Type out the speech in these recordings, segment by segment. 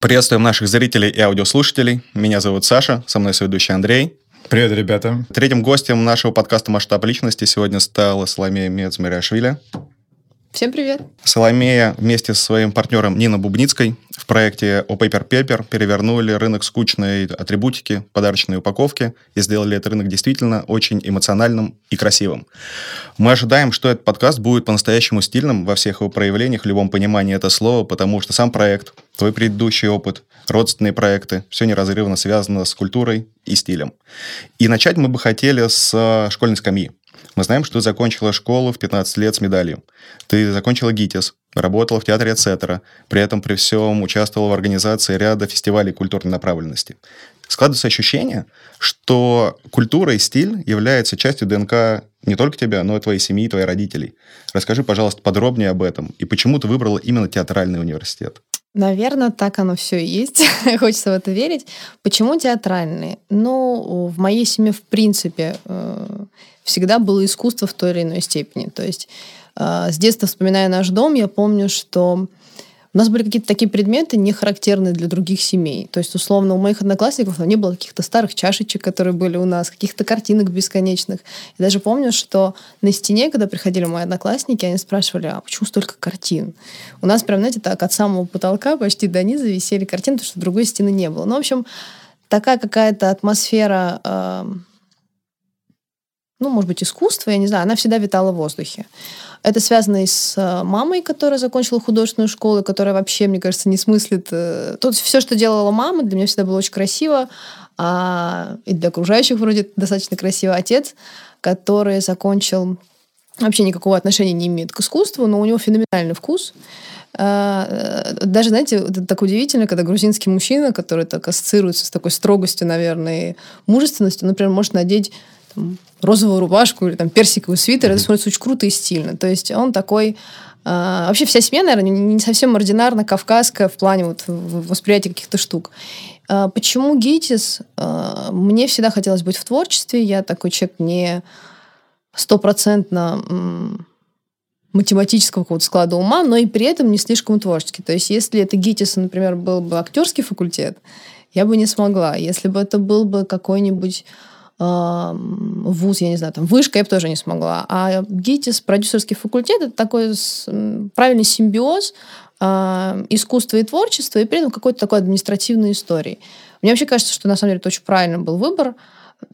Приветствуем наших зрителей и аудиослушателей. Меня зовут Саша, со мной соведущий Андрей. Привет, ребята. Третьим гостем нашего подкаста «Масштаб личности» сегодня стала Соломея Мецмариашвили. Всем привет. Соломея вместе со своим партнером Нина Бубницкой в проекте «О Paper Paper» перевернули рынок скучной атрибутики, подарочной упаковки и сделали этот рынок действительно очень эмоциональным и красивым. Мы ожидаем, что этот подкаст будет по-настоящему стильным во всех его проявлениях, в любом понимании этого слова, потому что сам проект, твой предыдущий опыт, родственные проекты, все неразрывно связано с культурой и стилем. И начать мы бы хотели с школьной скамьи. Мы знаем, что ты закончила школу в 15 лет с медалью. Ты закончила ГИТИС, работала в театре «Эцетера», при этом при всем участвовала в организации ряда фестивалей культурной направленности. Складывается ощущение, что культура и стиль являются частью ДНК не только тебя, но и твоей семьи, твоих родителей. Расскажи, пожалуйста, подробнее об этом. И почему ты выбрала именно театральный университет? Наверное, так оно все и есть. Хочется в это верить. Почему театральный? Ну, в моей семье, в принципе, э, всегда было искусство в той или иной степени. То есть э, с детства, вспоминая наш дом, я помню, что у нас были какие-то такие предметы, не характерные для других семей. То есть, условно, у моих одноклассников не было каких-то старых чашечек, которые были у нас, каких-то картинок бесконечных. Я даже помню, что на стене, когда приходили мои одноклассники, они спрашивали, а почему столько картин? У нас прям, знаете, так от самого потолка почти до низа висели картины, потому что другой стены не было. Ну, в общем, такая какая-то атмосфера э, ну, может быть, искусство, я не знаю, она всегда витала в воздухе. Это связано и с э, мамой, которая закончила художественную школу, которая вообще, мне кажется, не смыслит... Э, тут все, что делала мама, для меня всегда было очень красиво, а и для окружающих вроде достаточно красиво. Отец, который закончил вообще никакого отношения не имеет к искусству, но у него феноменальный вкус. А, э, даже, знаете, это так удивительно, когда грузинский мужчина, который так ассоциируется с такой строгостью, наверное, и мужественностью, например, может надеть там, розовую рубашку или там персиковый свитер, mm-hmm. это смотрится очень круто и стильно. То есть он такой... Э, вообще вся семья, наверное, не совсем ординарно кавказская в плане вот восприятия каких-то штук. Э, почему ГИТИС? Э, мне всегда хотелось быть в творчестве. Я такой человек не стопроцентно математического какого-то склада ума, но и при этом не слишком творческий. То есть если это ГИТИС, например, был бы актерский факультет, я бы не смогла. Если бы это был бы какой-нибудь вуз, я не знаю, там, вышка я бы тоже не смогла. А ГИТИС, продюсерский факультет, это такой правильный симбиоз э, искусства и творчества, и при этом какой-то такой административной истории. Мне вообще кажется, что на самом деле это очень правильный был выбор.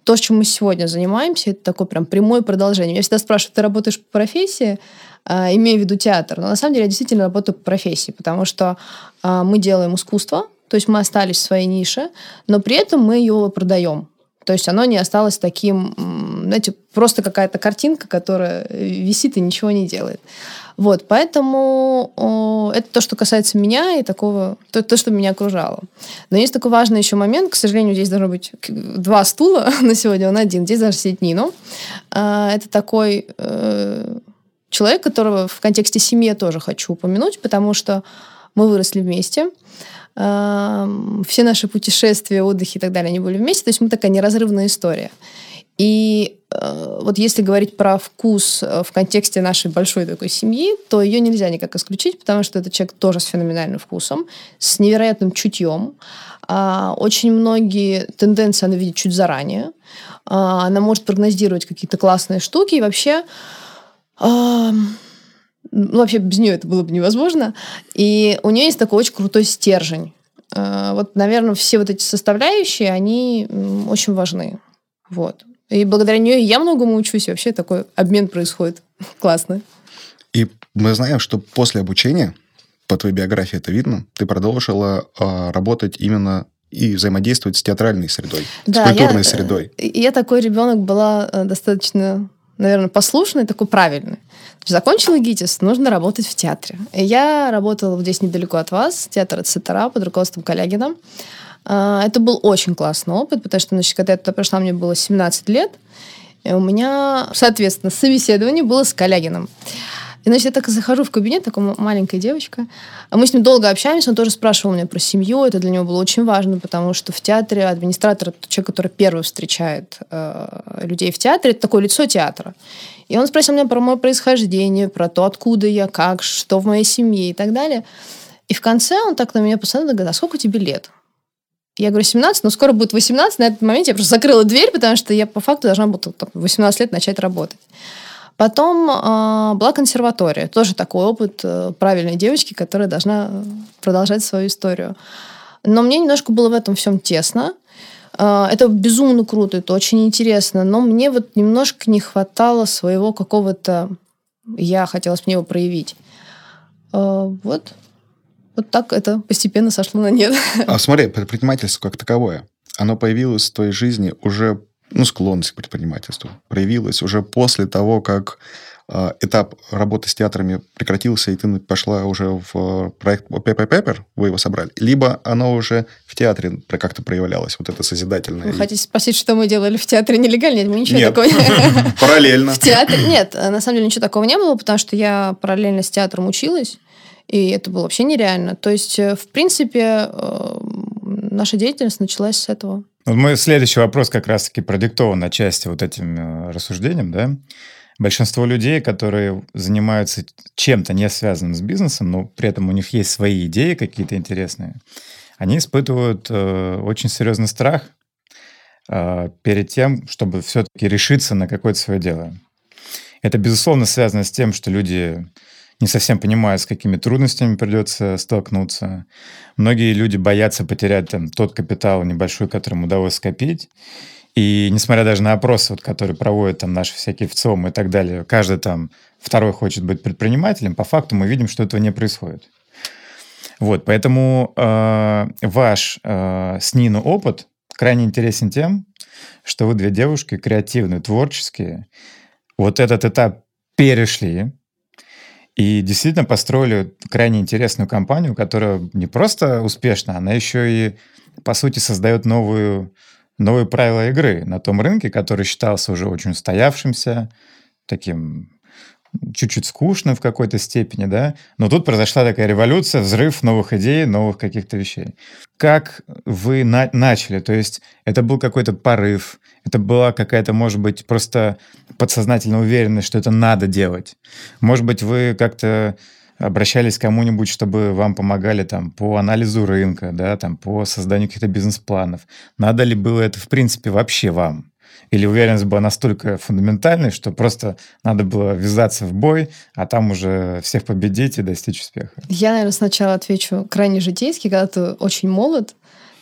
То, чем мы сегодня занимаемся, это такое прям прямое продолжение. Меня всегда спрашивают, ты работаешь по профессии, э, имея в виду театр. Но на самом деле я действительно работаю по профессии, потому что э, мы делаем искусство, то есть мы остались в своей нише, но при этом мы его продаем. То есть оно не осталось таким, знаете, просто какая-то картинка, которая висит и ничего не делает. Вот, поэтому о, это то, что касается меня и такого, то, то, что меня окружало. Но есть такой важный еще момент, к сожалению, здесь должно быть два стула на сегодня, он один, здесь должен сидеть Нино. А, это такой э, человек, которого в контексте семьи я тоже хочу упомянуть, потому что мы выросли вместе все наши путешествия, отдыхи и так далее, они были вместе. То есть мы такая неразрывная история. И э, вот если говорить про вкус э, в контексте нашей большой такой семьи, то ее нельзя никак исключить, потому что это человек тоже с феноменальным вкусом, с невероятным чутьем. Э, очень многие тенденции она видит чуть заранее. Э, она может прогнозировать какие-то классные штуки. И вообще... вообще без нее это было бы невозможно. И у нее есть такой очень крутой стержень. Э, вот, наверное, все вот эти составляющие, они очень важны. Вот. И благодаря нее я многому учусь, и вообще такой обмен происходит. Классно. И мы знаем, что после обучения, по твоей биографии это видно, ты продолжила э, работать именно и взаимодействовать с театральной средой, да, с культурной я, средой. Я такой ребенок была э, достаточно наверное, послушный, такой правильный. Закончила ГИТИС, нужно работать в театре. И я работала здесь недалеко от вас, театр Цитара под руководством Калягина. А, это был очень классный опыт, потому что, значит, когда я туда пришла, мне было 17 лет, и у меня, соответственно, собеседование было с Калягином. И, значит, я так захожу в кабинет, такая маленькая девочка. А мы с ним долго общаемся, он тоже спрашивал меня про семью. Это для него было очень важно, потому что в театре администратор — это человек, который первый встречает э, людей в театре. Это такое лицо театра. И он спросил меня про мое происхождение, про то, откуда я, как, что в моей семье и так далее. И в конце он так на меня посмотрел и говорит, а сколько тебе лет? Я говорю, 17, но скоро будет 18. На этот момент я просто закрыла дверь, потому что я по факту должна была в 18 лет начать работать. Потом э, была консерватория. Тоже такой опыт э, правильной девочки, которая должна продолжать свою историю. Но мне немножко было в этом всем тесно. Э, это безумно круто, это очень интересно. Но мне вот немножко не хватало своего какого-то... Я хотела мне его проявить. Э, вот. Вот так это постепенно сошло на нет. А смотри, предпринимательство как таковое, оно появилось в твоей жизни уже, ну, склонность к предпринимательству проявилась уже после того, как э, этап работы с театрами прекратился, и ты пошла уже в проект Paper Paper, вы его собрали, либо оно уже в театре как-то проявлялось, вот это созидательное. Вы хотите спросить, что мы делали в театре нелегально? Нет, мы ничего нет. такого не Параллельно. В театре? Нет, на самом деле ничего такого не было, потому что я параллельно с театром училась, и это было вообще нереально. То есть, э, в принципе, э, наша деятельность началась с этого. Мой следующий вопрос как раз-таки продиктован на части вот этим э, рассуждением, да. Большинство людей, которые занимаются чем-то не связанным с бизнесом, но при этом у них есть свои идеи какие-то интересные, они испытывают э, очень серьезный страх э, перед тем, чтобы все-таки решиться на какое-то свое дело. Это, безусловно, связано с тем, что люди не совсем понимают, с какими трудностями придется столкнуться. Многие люди боятся потерять там, тот капитал небольшой, которым удалось скопить. И несмотря даже на опросы, вот, которые проводят там наши всякие ВЦОМ и так далее, каждый там второй хочет быть предпринимателем, по факту мы видим, что этого не происходит. Вот, поэтому э, ваш э, с Нину опыт крайне интересен тем, что вы две девушки креативные, творческие, вот этот этап перешли, и действительно построили крайне интересную компанию, которая не просто успешна, она еще и, по сути, создает новую, новые правила игры на том рынке, который считался уже очень устоявшимся, таким чуть-чуть скучным в какой-то степени, да, но тут произошла такая революция, взрыв новых идей, новых каких-то вещей. Как вы на- начали? То есть это был какой-то порыв, это была какая-то, может быть, просто подсознательная уверенность, что это надо делать. Может быть, вы как-то обращались к кому-нибудь, чтобы вам помогали там по анализу рынка, да, там по созданию каких-то бизнес-планов. Надо ли было это, в принципе, вообще вам? Или уверенность была настолько фундаментальной, что просто надо было ввязаться в бой, а там уже всех победить и достичь успеха? Я, наверное, сначала отвечу крайне житейски. Когда ты очень молод,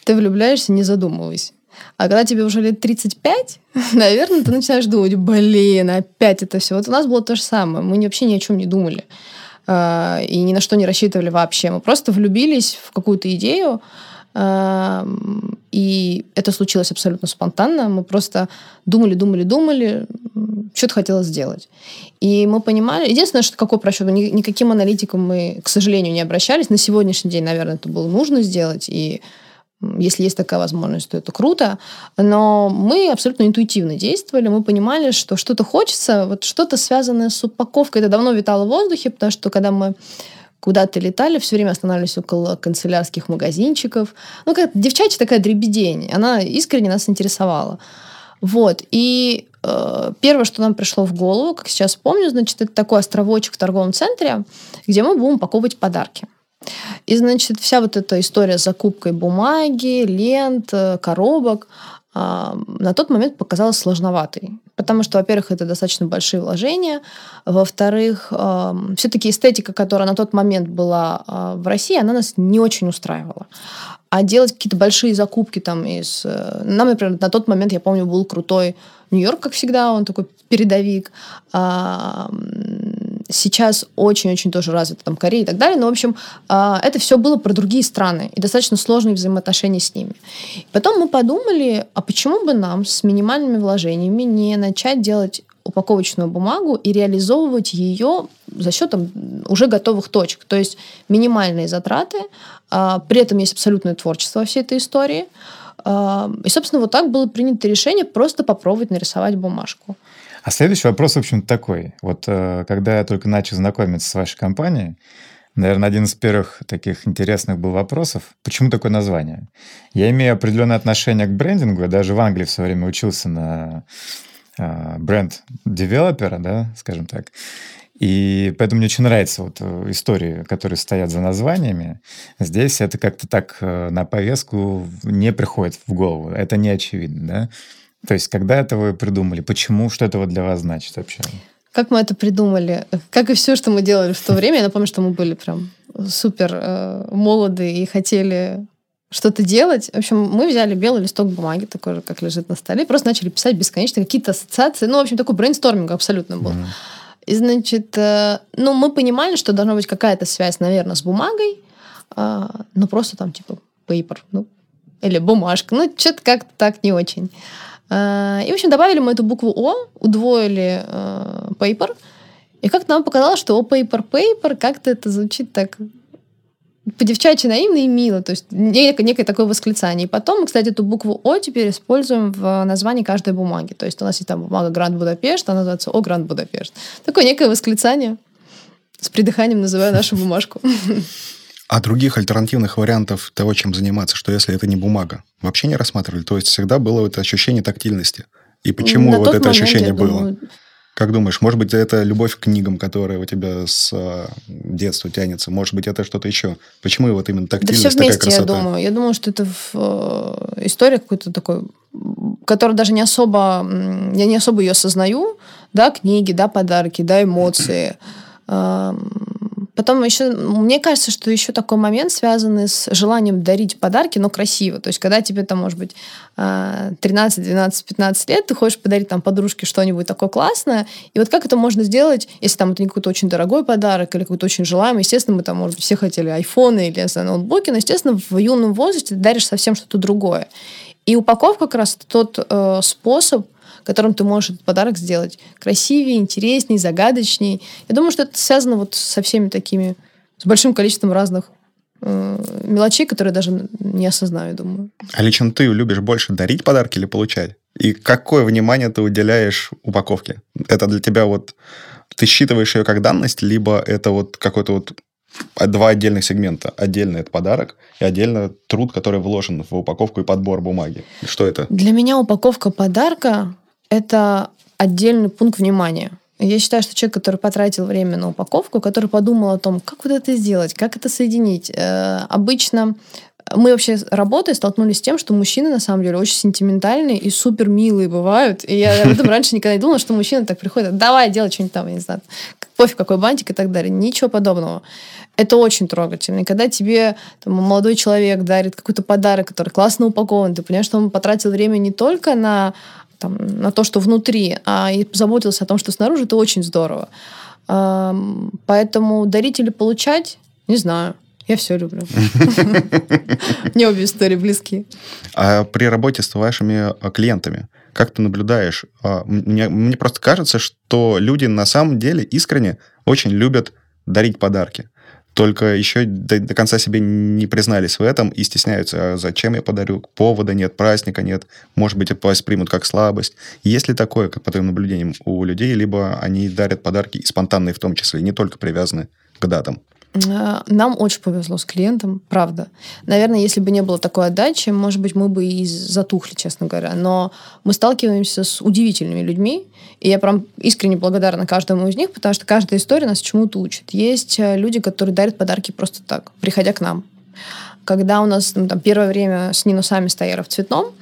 ты влюбляешься, не задумываясь. А когда тебе уже лет 35, наверное, ты начинаешь думать, блин, опять это все. Вот у нас было то же самое. Мы вообще ни о чем не думали. А, и ни на что не рассчитывали вообще. Мы просто влюбились в какую-то идею, и это случилось абсолютно спонтанно. Мы просто думали, думали, думали, что-то хотелось сделать. И мы понимали... Единственное, что какой просчет, никаким аналитикам мы, к сожалению, не обращались. На сегодняшний день, наверное, это было нужно сделать. И если есть такая возможность, то это круто. Но мы абсолютно интуитивно действовали. Мы понимали, что что-то хочется, вот что-то связанное с упаковкой. Это давно витало в воздухе, потому что когда мы куда-то летали, все время останавливались около канцелярских магазинчиков. Ну, как девчачья такая дребедень. Она искренне нас интересовала. Вот. И э, первое, что нам пришло в голову, как сейчас помню, значит, это такой островочек в торговом центре, где мы будем упаковывать подарки. И, значит, вся вот эта история с закупкой бумаги, лент, э, коробок на тот момент показалась сложноватой. Потому что, во-первых, это достаточно большие вложения. Во-вторых, все-таки эстетика, которая на тот момент была э, в России, она нас не очень устраивала. А делать какие-то большие закупки там из... Э, нам, например, на тот момент, я помню, был крутой Нью-Йорк, как всегда, он такой передовик. Сейчас очень-очень тоже развита там Корея и так далее. Но, в общем, а, это все было про другие страны и достаточно сложные взаимоотношения с ними. Потом мы подумали, а почему бы нам с минимальными вложениями не начать делать упаковочную бумагу и реализовывать ее за счет там, уже готовых точек. То есть минимальные затраты, а, при этом есть абсолютное творчество во всей этой истории. А, и, собственно, вот так было принято решение просто попробовать нарисовать бумажку. А следующий вопрос, в общем такой. Вот э, когда я только начал знакомиться с вашей компанией, наверное, один из первых таких интересных был вопросов, почему такое название? Я имею определенное отношение к брендингу, я даже в Англии в свое время учился на э, бренд-девелопера, да, скажем так. И поэтому мне очень нравится вот э, истории, которые стоят за названиями. Здесь это как-то так на повестку не приходит в голову. Это не очевидно, да? То есть когда это вы придумали? Почему? Что это вот для вас значит вообще? Как мы это придумали? Как и все, что мы делали в то время. Я напомню, что мы были прям супер э, молоды и хотели что-то делать. В общем, мы взяли белый листок бумаги, такой же, как лежит на столе, и просто начали писать бесконечно какие-то ассоциации. Ну, в общем, такой брейнсторминг абсолютно был. Mm-hmm. И, значит, э, ну, мы понимали, что должна быть какая-то связь, наверное, с бумагой, э, ну, просто там, типа, paper, ну, или бумажка. Ну, что-то как-то так не очень. Э, и, в общем, добавили мы эту букву О, удвоили э, paper, и как-то нам показалось, что о, paper, paper, как-то это звучит так по-девчачьи наивно и мило, то есть некое, некое такое восклицание. И потом мы, кстати, эту букву О теперь используем в названии каждой бумаги. То есть у нас есть там бумага Гранд Будапешт, она называется О Гранд Будапешт. Такое некое восклицание. С придыханием называю нашу бумажку. А других альтернативных вариантов того, чем заниматься, что если это не бумага, вообще не рассматривали? То есть всегда было это ощущение тактильности. И почему На вот это момент, ощущение было? Думаю, как думаешь, может быть, это любовь к книгам, которая у тебя с а, детства тянется? Может быть, это что-то еще? Почему вот именно тактильность, да все вместе, такая красота? я думаю. Я думаю, что это в, э, история какой-то такой, которая даже не особо... Я не особо ее осознаю. Да, книги, да, подарки, да, эмоции. Потом еще, мне кажется, что еще такой момент связанный с желанием дарить подарки, но красиво. То есть, когда тебе там, может быть, 13, 12, 15 лет, ты хочешь подарить там подружке что-нибудь такое классное, и вот как это можно сделать, если там это не какой-то очень дорогой подарок или какой-то очень желаемый. Естественно, мы там, может быть, все хотели айфоны или знаю, ноутбуки, но, естественно, в юном возрасте ты даришь совсем что-то другое. И упаковка как раз тот э, способ, которым ты можешь этот подарок сделать красивее, интереснее, загадочнее. Я думаю, что это связано вот со всеми такими, с большим количеством разных э, мелочей, которые даже не осознаю, думаю. А лично ты любишь больше дарить подарки или получать? И какое внимание ты уделяешь упаковке? Это для тебя вот... Ты считываешь ее как данность, либо это вот какой-то вот два отдельных сегмента. Отдельно это подарок, и отдельно труд, который вложен в упаковку и подбор бумаги. Что это? Для меня упаковка подарка это отдельный пункт внимания. Я считаю, что человек, который потратил время на упаковку, который подумал о том, как вот это сделать, как это соединить, э, обычно мы вообще работая столкнулись с тем, что мужчины на самом деле очень сентиментальные и супер милые бывают. И я об этом раньше никогда не думала, что мужчины так приходят, давай, делай что-нибудь там, я не знаю, пофиг, какой бантик и так далее. Ничего подобного. Это очень трогательно. И когда тебе там, молодой человек дарит какой-то подарок, который классно упакован, ты понимаешь, что он потратил время не только на там, на то, что внутри, а и заботился о том, что снаружи, это очень здорово. Поэтому дарить или получать, не знаю. Я все люблю. Мне обе истории близки. А при работе с вашими а, клиентами, как ты наблюдаешь? А, мне, мне просто кажется, что люди на самом деле искренне очень любят дарить подарки только еще до, до конца себе не признались в этом и стесняются, а зачем я подарю, повода нет, праздника нет, может быть, это воспримут как слабость. Есть ли такое, как по твоим наблюдениям, у людей, либо они дарят подарки и спонтанные в том числе, не только привязаны к датам? Э, нам очень повезло с клиентом, правда. Наверное, если бы не было такой отдачи, может быть, мы бы и затухли, честно говоря. Но мы сталкиваемся с удивительными людьми, и я прям искренне благодарна каждому из них, потому что каждая история нас чему-то учит. Есть э, люди, которые дарят подарки просто так, приходя к нам когда у нас ну, там, первое время с Нино сами стояли в цветном,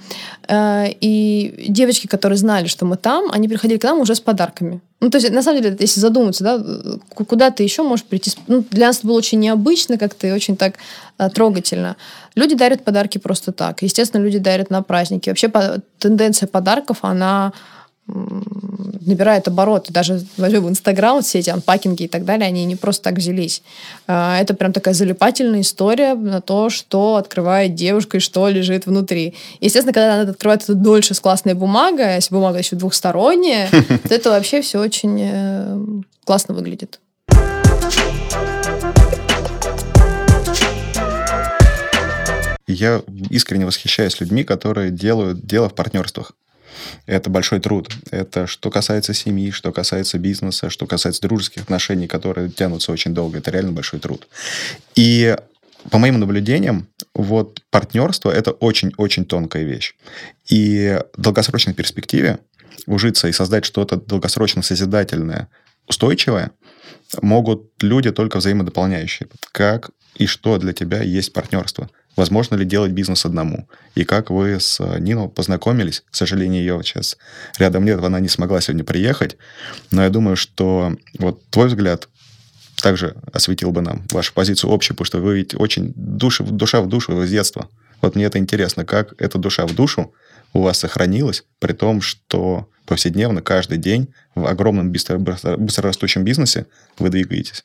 э, и девочки, которые знали, что мы там, они приходили к нам уже с подарками. Ну, то есть, на самом деле, если задуматься, да, куда ты еще можешь прийти? Ну, для нас это было очень необычно как-то и очень так э, трогательно. Люди дарят подарки просто так. Естественно, люди дарят на праздники. Вообще, по, тенденция подарков, она набирает обороты. Даже в Инстаграм, все эти анпакинги и так далее, они не просто так взялись. А, это прям такая залипательная история на то, что открывает девушка и что лежит внутри. Естественно, когда она открывает это дольше с классной бумагой, а если бумага еще двухсторонняя, то это вообще все очень э, классно выглядит. Я искренне восхищаюсь людьми, которые делают дело в партнерствах. Это большой труд. Это что касается семьи, что касается бизнеса, что касается дружеских отношений, которые тянутся очень долго. Это реально большой труд. И по моим наблюдениям, вот партнерство – это очень-очень тонкая вещь. И в долгосрочной перспективе ужиться и создать что-то долгосрочно созидательное устойчивая, могут люди только взаимодополняющие. Как и что для тебя есть партнерство? Возможно ли делать бизнес одному? И как вы с Нино познакомились? К сожалению, ее сейчас рядом нет, она не смогла сегодня приехать. Но я думаю, что вот твой взгляд также осветил бы нам вашу позицию общую, потому что вы ведь очень душа, душа в душу с детства. Вот мне это интересно, как эта душа в душу у вас сохранилась, при том, что повседневно, каждый день в огромном быстро, быстрорастущем бизнесе вы двигаетесь.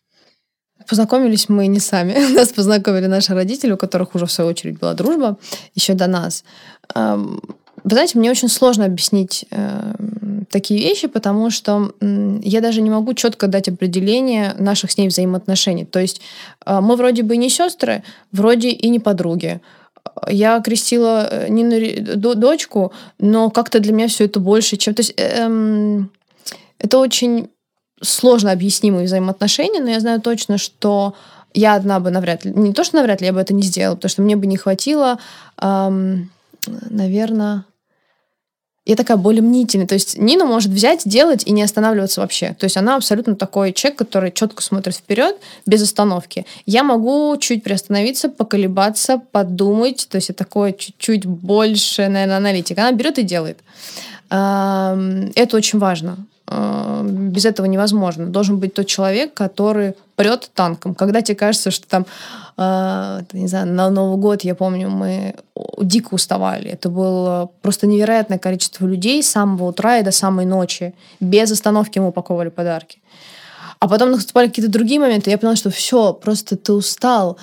Познакомились мы не сами. Нас познакомили наши родители, у которых уже в свою очередь была дружба, еще до нас. Вы знаете, мне очень сложно объяснить э, такие вещи, потому что я даже не могу четко дать определение наших с ней взаимоотношений. То есть э, мы вроде бы не сестры, вроде и не подруги. Я крестила э, Нину дочку, но как-то для меня все это больше, чем... То есть э, это очень сложно объяснимые взаимоотношения, но я знаю точно, что я одна бы навряд ли... Не то, что навряд ли я бы это не сделала, потому что мне бы не хватило, эм, наверное я такая более мнительная. То есть Нина может взять, делать и не останавливаться вообще. То есть она абсолютно такой человек, который четко смотрит вперед, без остановки. Я могу чуть приостановиться, поколебаться, подумать. То есть это такое чуть-чуть больше, наверное, аналитика. Она берет и делает. Это очень важно. Без этого невозможно. Должен быть тот человек, который прет танком. Когда тебе кажется, что там э, не знаю, на Новый год, я помню, мы дико уставали. Это было просто невероятное количество людей с самого утра и до самой ночи. Без остановки мы упаковывали подарки. А потом наступали какие-то другие моменты, я поняла, что все, просто ты устал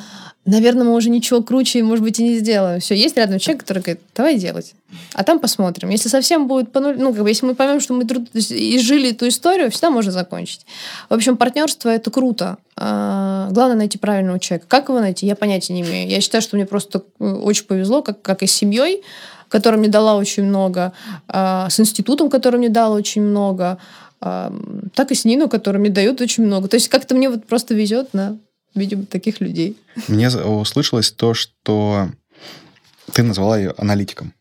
наверное, мы уже ничего круче, может быть, и не сделаем. Все, есть рядом человек, который говорит, давай делать. А там посмотрим. Если совсем будет по нулю, ну, как бы, если мы поймем, что мы труд... жили эту историю, всегда можно закончить. В общем, партнерство это круто. А, главное найти правильного человека. Как его найти, я понятия не имею. Я считаю, что мне просто э, очень повезло, как, как и с семьей, которая мне дала очень много, а, с институтом, который мне дал очень много, так и с Нину, который мне дает очень много. То есть как-то мне вот просто везет на видимо, таких людей. Мне услышалось то, что ты назвала ее аналитиком.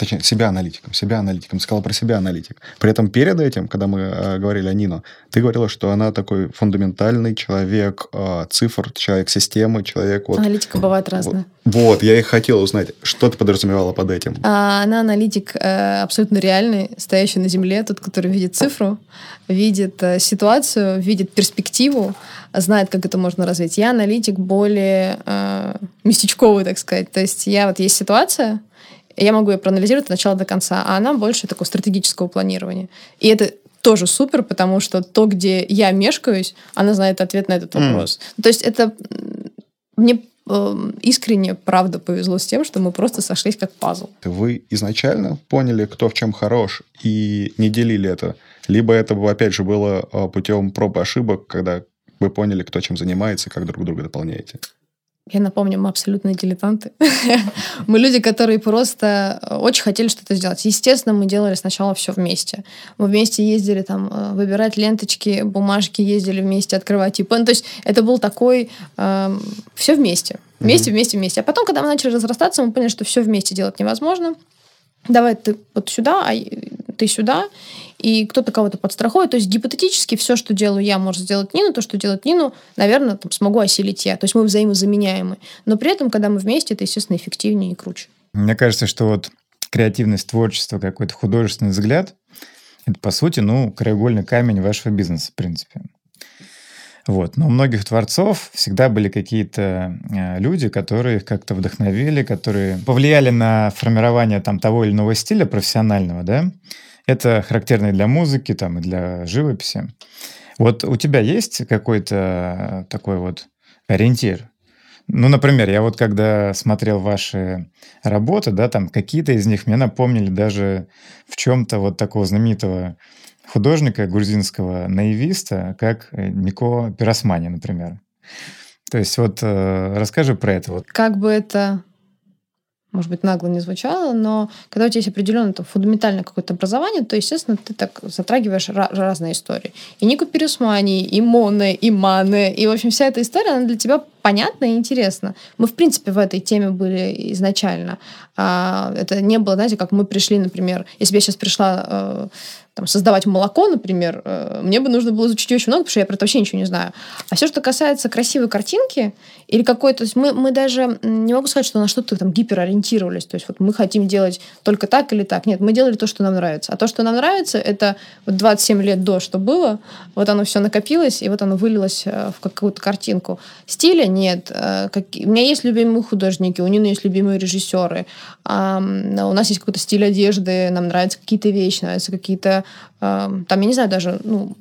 Точнее, себя аналитиком, себя аналитиком. Сказала про себя аналитик. При этом перед этим, когда мы э, говорили о Нино, ты говорила, что она такой фундаментальный человек э, цифр, человек системы, человек... Вот, Аналитика бывает разная. Вот, вот, я и хотела узнать, что ты подразумевала под этим. А, она аналитик э, абсолютно реальный, стоящий на земле, тот, который видит цифру, видит э, ситуацию, видит перспективу, знает, как это можно развить. Я аналитик более э, местечковый, так сказать. То есть я вот есть ситуация, я могу ее проанализировать от начала до конца, а она больше такого стратегического планирования. И это тоже супер, потому что то, где я мешкаюсь, она знает ответ на этот вопрос. Mm. То есть это мне э, искренне, правда, повезло с тем, что мы просто сошлись как пазл. Вы изначально поняли, кто в чем хорош, и не делили это? Либо это, опять же, было э, путем проб и ошибок, когда вы поняли, кто чем занимается, как друг друга дополняете? Я напомню, мы абсолютные дилетанты. мы люди, которые просто э, очень хотели что-то сделать. Естественно, мы делали сначала все вместе. Мы вместе ездили там э, выбирать ленточки, бумажки, ездили вместе открывать ИП. Ну, то есть это был такой... Э, все вместе. Вместе, вместе, вместе. А потом, когда мы начали разрастаться, мы поняли, что все вместе делать невозможно. Давай ты вот сюда, а ты сюда и кто-то кого-то подстрахует. То есть гипотетически все, что делаю я, может сделать Нину, то, что делает Нину, наверное, там, смогу осилить я. То есть мы взаимозаменяемы. Но при этом, когда мы вместе, это, естественно, эффективнее и круче. Мне кажется, что вот креативность, творчество, какой-то художественный взгляд, это, по сути, ну, краеугольный камень вашего бизнеса, в принципе. Вот. Но у многих творцов всегда были какие-то э, люди, которые их как-то вдохновили, которые повлияли на формирование там того или иного стиля профессионального, да, это характерно и для музыки, там, и для живописи. Вот у тебя есть какой-то такой вот ориентир? Ну, например, я вот когда смотрел ваши работы, да, там какие-то из них мне напомнили даже в чем-то вот такого знаменитого художника грузинского наивиста, как Нико Пиросмани, например. То есть вот э, расскажи про это. Вот. Как бы это может быть, нагло не звучало, но когда у тебя есть определенное там, фундаментальное какое-то образование, то, естественно, ты так затрагиваешь разные истории. И Нику Пересмани, и Моне, и Мане, и, в общем, вся эта история, она для тебя понятно и интересно. Мы, в принципе, в этой теме были изначально. А, это не было, знаете, как мы пришли, например, если бы я сейчас пришла э, там, создавать молоко, например, э, мне бы нужно было изучить очень много, потому что я про это вообще ничего не знаю. А все, что касается красивой картинки или какой-то... То есть мы, мы даже... Не могу сказать, что на что-то там гиперориентировались. То есть вот мы хотим делать только так или так. Нет, мы делали то, что нам нравится. А то, что нам нравится, это вот 27 лет до, что было. Вот оно все накопилось, и вот оно вылилось э, в какую-то картинку. Стиля нет. Э, как... У меня есть любимые художники, у Нины есть любимые режиссеры. У нас есть какой-то стиль одежды, нам нравятся какие-то вещи, нравятся какие-то там, я не знаю, даже, ну,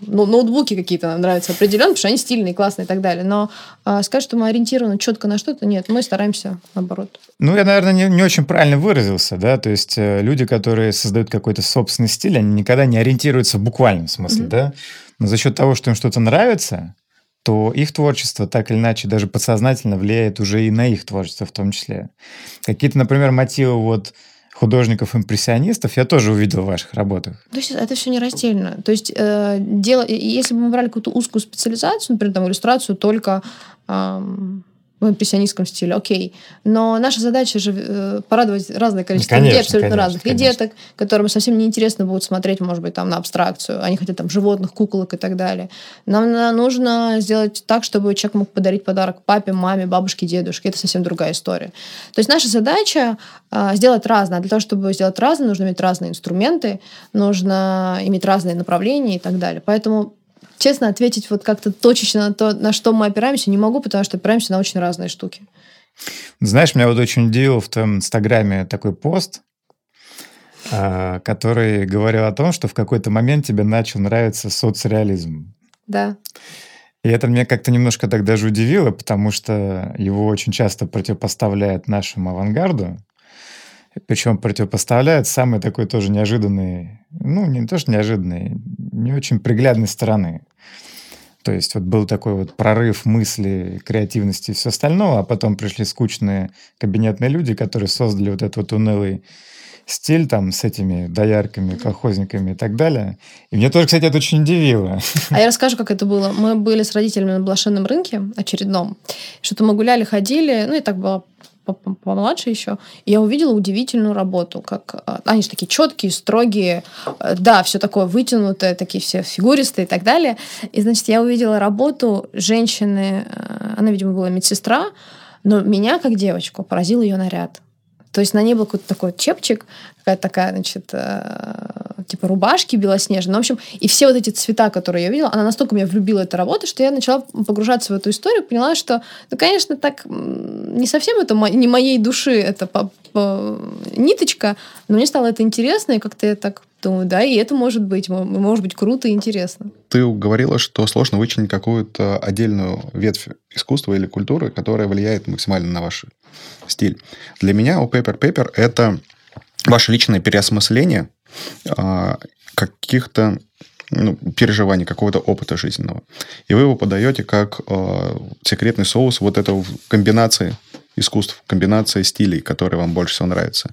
ну, ноутбуки какие-то нам нравятся определенно, потому что они стильные, классные и так далее. Но э, сказать, что мы ориентированы четко на что-то, нет, мы стараемся наоборот. Ну, я, наверное, не, не очень правильно выразился, да, то есть э, люди, которые создают какой-то собственный стиль, они никогда не ориентируются в буквальном смысле, mm-hmm. да, но за счет того, что им что-то нравится, то их творчество так или иначе даже подсознательно влияет уже и на их творчество в том числе. Какие-то, например, мотивы вот художников-импрессионистов я тоже увидел в ваших работах. То есть это все не раздельно. То есть э, дело, если бы мы брали какую-то узкую специализацию, например, там, иллюстрацию только эм, в импрессионистском стиле, окей. Но наша задача же э, порадовать разное количество конечно, людей, абсолютно конечно, разных. Конечно. И деток, которым совсем неинтересно будет смотреть, может быть, там на абстракцию. Они хотят там животных, куколок и так далее. Нам нужно сделать так, чтобы человек мог подарить подарок папе, маме, бабушке, дедушке. Это совсем другая история. То есть наша задача э, сделать разное. А для того, чтобы сделать разное, нужно иметь разные инструменты, нужно иметь разные направления и так далее. Поэтому честно ответить вот как-то точечно на то, на что мы опираемся, не могу, потому что опираемся на очень разные штуки. Знаешь, меня вот очень удивил в твоем инстаграме такой пост, а, который говорил о том, что в какой-то момент тебе начал нравиться соцреализм. Да. И это меня как-то немножко так даже удивило, потому что его очень часто противопоставляют нашему авангарду. Причем противопоставляют самый такой тоже неожиданный, ну, не то что неожиданный, не очень приглядной стороны. То есть вот был такой вот прорыв мысли, креативности и все остальное, а потом пришли скучные кабинетные люди, которые создали вот этот вот унылый стиль там с этими доярками, колхозниками и так далее. И мне тоже, кстати, это очень удивило. А я расскажу, как это было. Мы были с родителями на блошином рынке очередном. Что-то мы гуляли, ходили. Ну, и так было помладше еще, я увидела удивительную работу, как а, они же такие четкие, строгие, э, да, все такое вытянутое, такие все фигуристые и так далее. И, значит, я увидела работу женщины, э, она, видимо, была медсестра, но меня, как девочку, поразил ее наряд. То есть на ней был какой-то такой чепчик, какая-то такая, значит, э, типа рубашки белоснежные. Ну, в общем, и все вот эти цвета, которые я видела, она настолько меня влюбила эта работа, что я начала погружаться в эту историю, поняла, что, ну, конечно, так не совсем это не моей души, это по, по, ниточка, но мне стало это интересно, и как-то я так думаю, да, и это может быть, может быть круто и интересно. Ты говорила, что сложно вычленить какую-то отдельную ветвь искусства или культуры, которая влияет максимально на ваш стиль. Для меня у Paper Paper это ваше личное переосмысление а, каких-то ну, переживаний, какого-то опыта жизненного. И вы его подаете как э, секретный соус вот этого комбинации искусств, комбинации стилей, которые вам больше всего нравятся.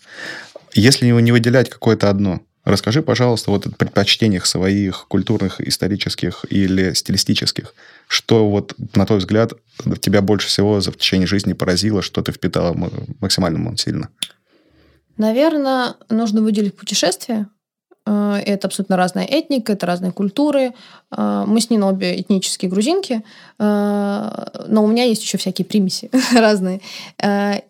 Если не выделять какое-то одно, расскажи, пожалуйста, вот о предпочтениях своих культурных, исторических или стилистических. Что вот, на твой взгляд, тебя больше всего за в течение жизни поразило, что ты впитала максимально сильно? Наверное, нужно выделить путешествия. Э, это абсолютно разная этника, это разные культуры. Э, мы с Ниной обе этнические грузинки, э, но у меня есть еще всякие примеси разные.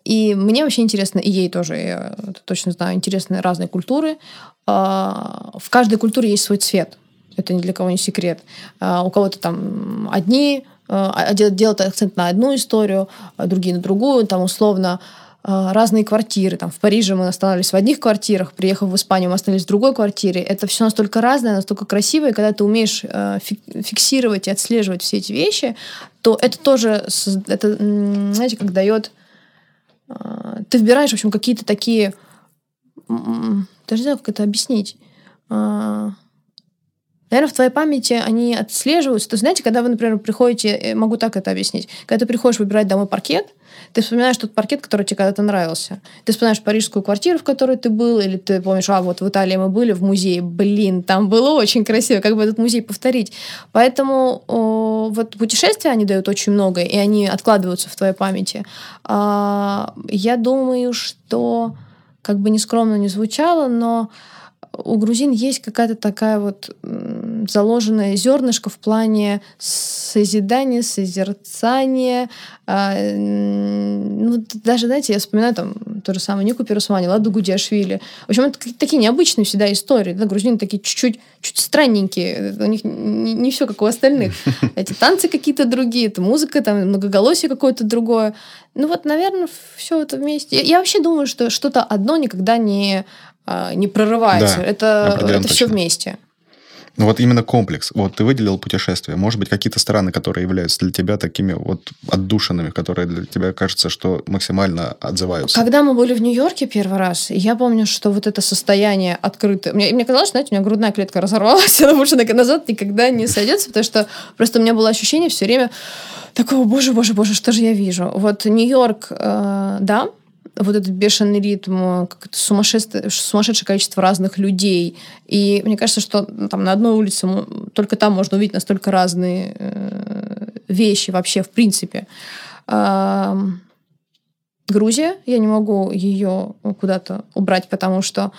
И мне вообще интересно, и ей тоже, я точно знаю, интересны разные культуры. В каждой культуре есть свой цвет. Это ни для кого не секрет. У кого-то там одни делают акцент на одну историю, другие на другую. Там условно а, разные квартиры. Там в Париже мы остановились в одних квартирах, приехав в Испанию, мы остановились в другой квартире. Это все настолько разное, настолько красивое, и когда ты умеешь э, фиксировать и отслеживать все эти вещи, то это тоже, это, знаете, как дает... А, ты выбираешь, в общем, какие-то такие... Даже не знаю, как это объяснить. Наверное, в твоей памяти они отслеживаются. То есть, знаете, когда вы, например, приходите, э, могу так это объяснить, когда ты приходишь выбирать домой паркет, ты вспоминаешь тот паркет, который тебе когда-то нравился. Ты вспоминаешь парижскую квартиру, в которой ты был, или ты помнишь, а вот в Италии мы были в музее, блин, там было очень красиво, как бы этот музей повторить. Поэтому о, вот путешествия, они дают очень много, и они откладываются в твоей памяти. А, я думаю, что, как бы нескромно не звучало, но у грузин есть какая-то такая вот заложенное зернышко в плане созидания, созерцания. А, ну, даже, знаете, я вспоминаю там то же самое Нику Пиросмани, Ладу Гудиашвили. В общем, это такие необычные всегда истории. Да, грузины такие чуть-чуть чуть странненькие. У них не, не все как у остальных. Эти танцы какие-то другие, это музыка, там многоголосие какое-то другое. Ну вот, наверное, все это вместе. Я, я вообще думаю, что что-то одно никогда не, а, не прорывается. Да, это это все вместе. Ну вот именно комплекс. Вот ты выделил путешествия. Может быть, какие-то страны, которые являются для тебя такими вот отдушинами, которые для тебя кажется, что максимально отзываются. Когда мы были в Нью-Йорке первый раз, я помню, что вот это состояние открытое... Мне, мне казалось, знаете, у меня грудная клетка разорвалась, она больше назад никогда не сойдется, потому что просто у меня было ощущение все время такого, боже, боже, боже, что же я вижу? Вот Нью-Йорк, э, да, вот этот бешеный ритм, как сумасшедшее, сумасшедшее количество разных людей. И мне кажется, что ну, там на одной улице только там можно увидеть настолько разные э, вещи вообще в принципе. Грузия, я не могу ее куда-то убрать, потому что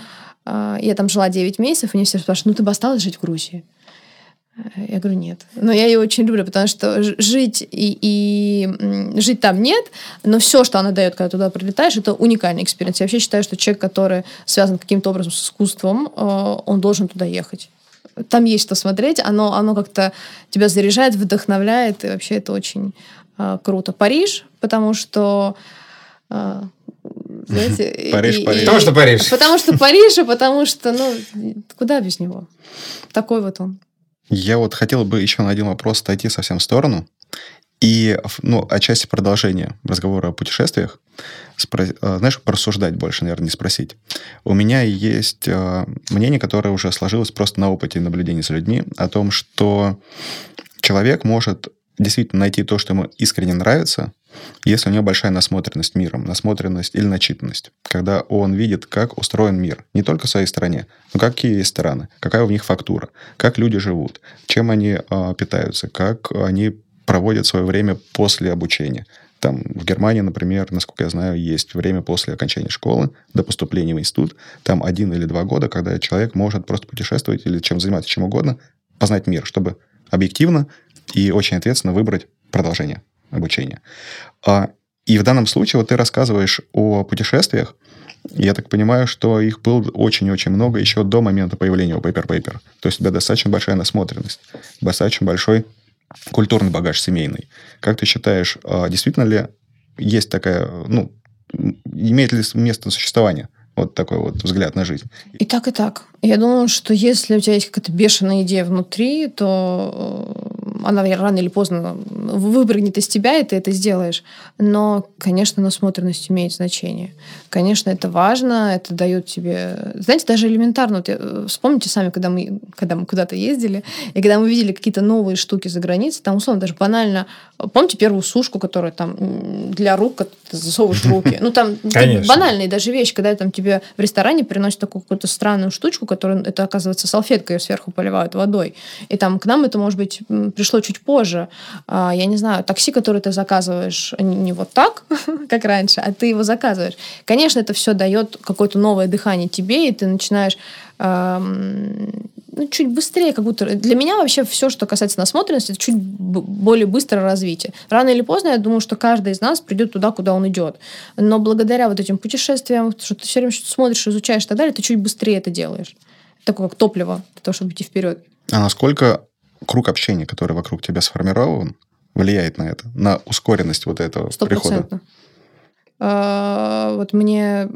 э, я там жила 9 месяцев, и мне все спрашивают, ну ты бы осталась жить в Грузии? Я говорю, нет. Но я ее очень люблю, потому что жить и, и жить там нет, но все, что она дает, когда туда прилетаешь, это уникальный experience. Я вообще считаю, что человек, который связан каким-то образом с искусством, э, он должен туда ехать. Там есть что смотреть, оно, оно как-то тебя заряжает, вдохновляет, и вообще это очень э, круто. Париж, потому что э, знаете, Париж, и, Париж. И, потому что Париж. Потому что Париж, и потому что, ну, куда без него? Такой вот он. Я вот хотел бы еще на один вопрос отойти совсем в сторону. И, ну, отчасти продолжения разговора о путешествиях. Спро... Э, знаешь, порассуждать больше, наверное, не спросить. У меня есть э, мнение, которое уже сложилось просто на опыте наблюдений за людьми, о том, что человек может действительно найти то, что ему искренне нравится, если у него большая насмотренность миром, насмотренность или начитанность, когда он видит, как устроен мир, не только в своей стране, но какие есть страны, какая у них фактура, как люди живут, чем они э, питаются, как они проводят свое время после обучения. Там в Германии, например, насколько я знаю, есть время после окончания школы до поступления в институт. Там один или два года, когда человек может просто путешествовать или чем заниматься, чем угодно, познать мир, чтобы объективно и очень ответственно выбрать продолжение обучения. А, и в данном случае вот ты рассказываешь о путешествиях, я так понимаю, что их было очень-очень много еще до момента появления Paper Paper. То есть у тебя достаточно большая насмотренность, достаточно большой культурный багаж семейный. Как ты считаешь, а, действительно ли есть такая, ну, имеет ли место существования вот такой вот взгляд на жизнь? И так, и так. Я думаю, что если у тебя есть какая-то бешеная идея внутри, то э, она рано или поздно выпрыгнет из тебя, и ты это сделаешь. Но, конечно, насмотренность имеет значение. Конечно, это важно, это дает тебе... Знаете, даже элементарно. Вот, э, вспомните сами, когда мы, когда мы куда-то ездили, и когда мы видели какие-то новые штуки за границей, там, условно, даже банально... Помните первую сушку, которая там для рук, ты засовываешь руки? Ну, там банальные даже вещи, когда там тебе в ресторане приносят такую какую-то странную штучку, которую, это оказывается салфетка, ее сверху поливают водой. И там к нам это, может быть, пришло чуть позже. А, я не знаю, такси, которое ты заказываешь не вот так, как раньше, а ты его заказываешь. Конечно, это все дает какое-то новое дыхание тебе, и ты начинаешь ну, чуть быстрее, как будто... Для меня вообще все, что касается насмотренности, это чуть более быстрое развитие. Рано или поздно, я думаю, что каждый из нас придет туда, куда он идет. Но благодаря вот этим путешествиям, что ты все время что-то смотришь, изучаешь и так далее, ты чуть быстрее это делаешь. Такое как топливо для того, чтобы идти вперед. А насколько круг общения, который вокруг тебя сформирован, влияет на это, на ускоренность вот этого 100%. прихода? А, вот мне,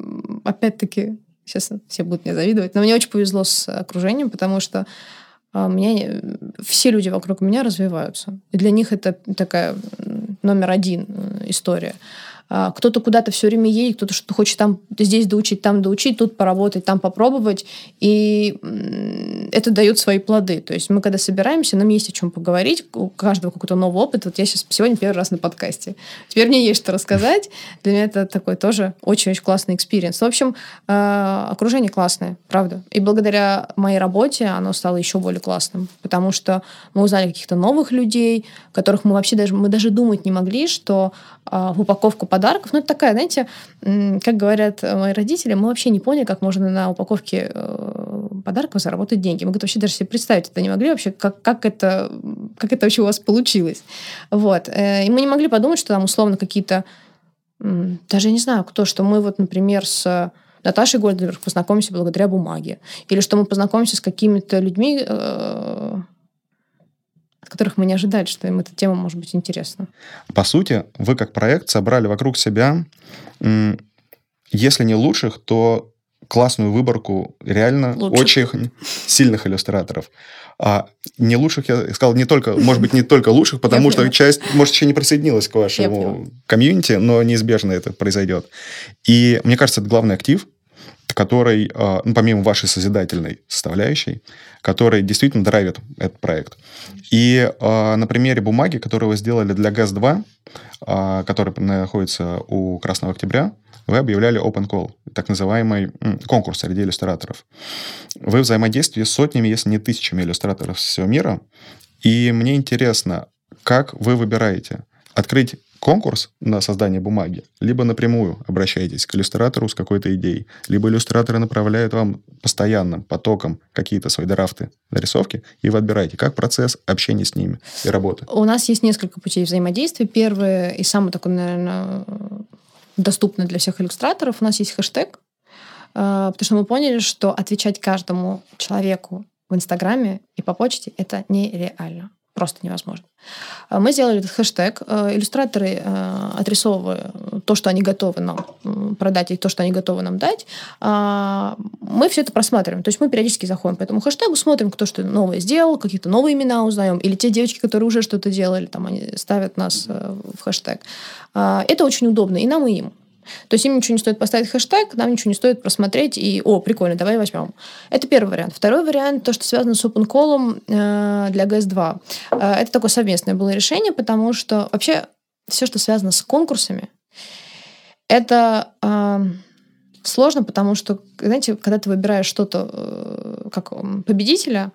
опять-таки, Сейчас все будут мне завидовать. Но мне очень повезло с окружением, потому что а, меня, все люди вокруг меня развиваются. И для них это такая номер один э, история. А, кто-то куда-то все время едет, кто-то что-то хочет там здесь доучить, там доучить, тут поработать, там попробовать. И это дает свои плоды. То есть мы когда собираемся, нам есть о чем поговорить, у каждого какой-то новый опыт. Вот я сейчас сегодня первый раз на подкасте. Теперь мне есть что рассказать. Для меня это такой тоже очень-очень классный experience. В общем, а, окружение классное, правда. И благодаря моей работе оно стало еще более классным, потому что мы узнали каких-то новых людей, которых мы вообще даже, мы даже думать не могли, что э, в упаковку подарков, ну, это такая, знаете, как говорят мои родители, мы вообще не поняли, как можно на упаковке э, подарков заработать деньги. Мы вообще даже себе представить это не могли вообще, как, как, это, как это вообще у вас получилось. Вот. Э, и мы не могли подумать, что там условно какие-то, даже я не знаю кто, что мы вот, например, с Наташей Гольдберг познакомимся благодаря бумаге. Или что мы познакомимся с какими-то людьми, э, от которых мы не ожидали, что им эта тема может быть интересна. По сути, вы как проект собрали вокруг себя, если не лучших, то классную выборку реально лучших. очень сильных иллюстраторов. А не лучших, я сказал, не только, может быть, не только лучших, потому что часть, может, еще не присоединилась к вашему комьюнити, но неизбежно это произойдет. И мне кажется, это главный актив, который, а, ну, помимо вашей созидательной составляющей, который действительно драйвит этот проект. И а, на примере бумаги, которую вы сделали для ГАЗ-2, а, который находится у Красного Октября, вы объявляли open call, так называемый конкурс среди иллюстраторов. Вы взаимодействуете с сотнями, если не тысячами иллюстраторов всего мира. И мне интересно, как вы выбираете открыть конкурс на создание бумаги, либо напрямую обращаетесь к иллюстратору с какой-то идеей, либо иллюстраторы направляют вам постоянным потоком какие-то свои драфты, нарисовки, и вы отбираете, как процесс общения с ними и работы. У нас есть несколько путей взаимодействия. Первый и самый такой, наверное, доступный для всех иллюстраторов, у нас есть хэштег, э, потому что мы поняли, что отвечать каждому человеку в Инстаграме и по почте это нереально просто невозможно. А мы сделали этот хэштег. Э, иллюстраторы, э, отрисовывая то, что они готовы нам продать, и то, что они готовы нам дать, а, мы все это просматриваем. То есть мы периодически заходим по этому хэштегу, смотрим, кто что новое сделал, какие-то новые имена узнаем, или те девочки, которые уже что-то делали, там они ставят нас э, в хэштег. А, это очень удобно и нам, и им. То есть им ничего не стоит поставить хэштег, нам ничего не стоит просмотреть и, о, прикольно, давай возьмем. Это первый вариант. Второй вариант, то, что связано с open э, для GS2. Э, это такое совместное было решение, потому что вообще все, что связано с конкурсами, это э, сложно, потому что, знаете, когда ты выбираешь что-то э, как победителя,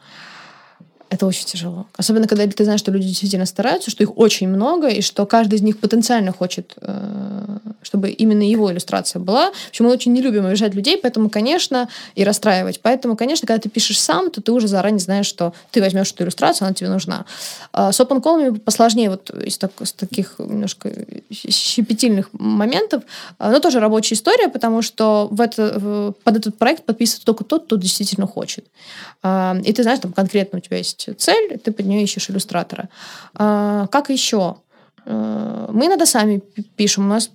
это очень тяжело. Особенно, когда ты знаешь, что люди действительно стараются, что их очень много, и что каждый из них потенциально хочет, э, чтобы именно его иллюстрация была. В общем, мы очень не любим обижать людей, поэтому, конечно, и расстраивать. Поэтому, конечно, когда ты пишешь сам, то ты уже заранее знаешь, что ты возьмешь эту иллюстрацию, она тебе нужна. А с open call посложнее вот из, так, из таких немножко щепетильных моментов. Но тоже рабочая история, потому что в это, под этот проект подписывается только тот, кто действительно хочет. А, и ты знаешь, там конкретно у тебя есть есть цель, ты под нее ищешь иллюстратора. А, как еще? А, мы иногда сами пишем. У нас,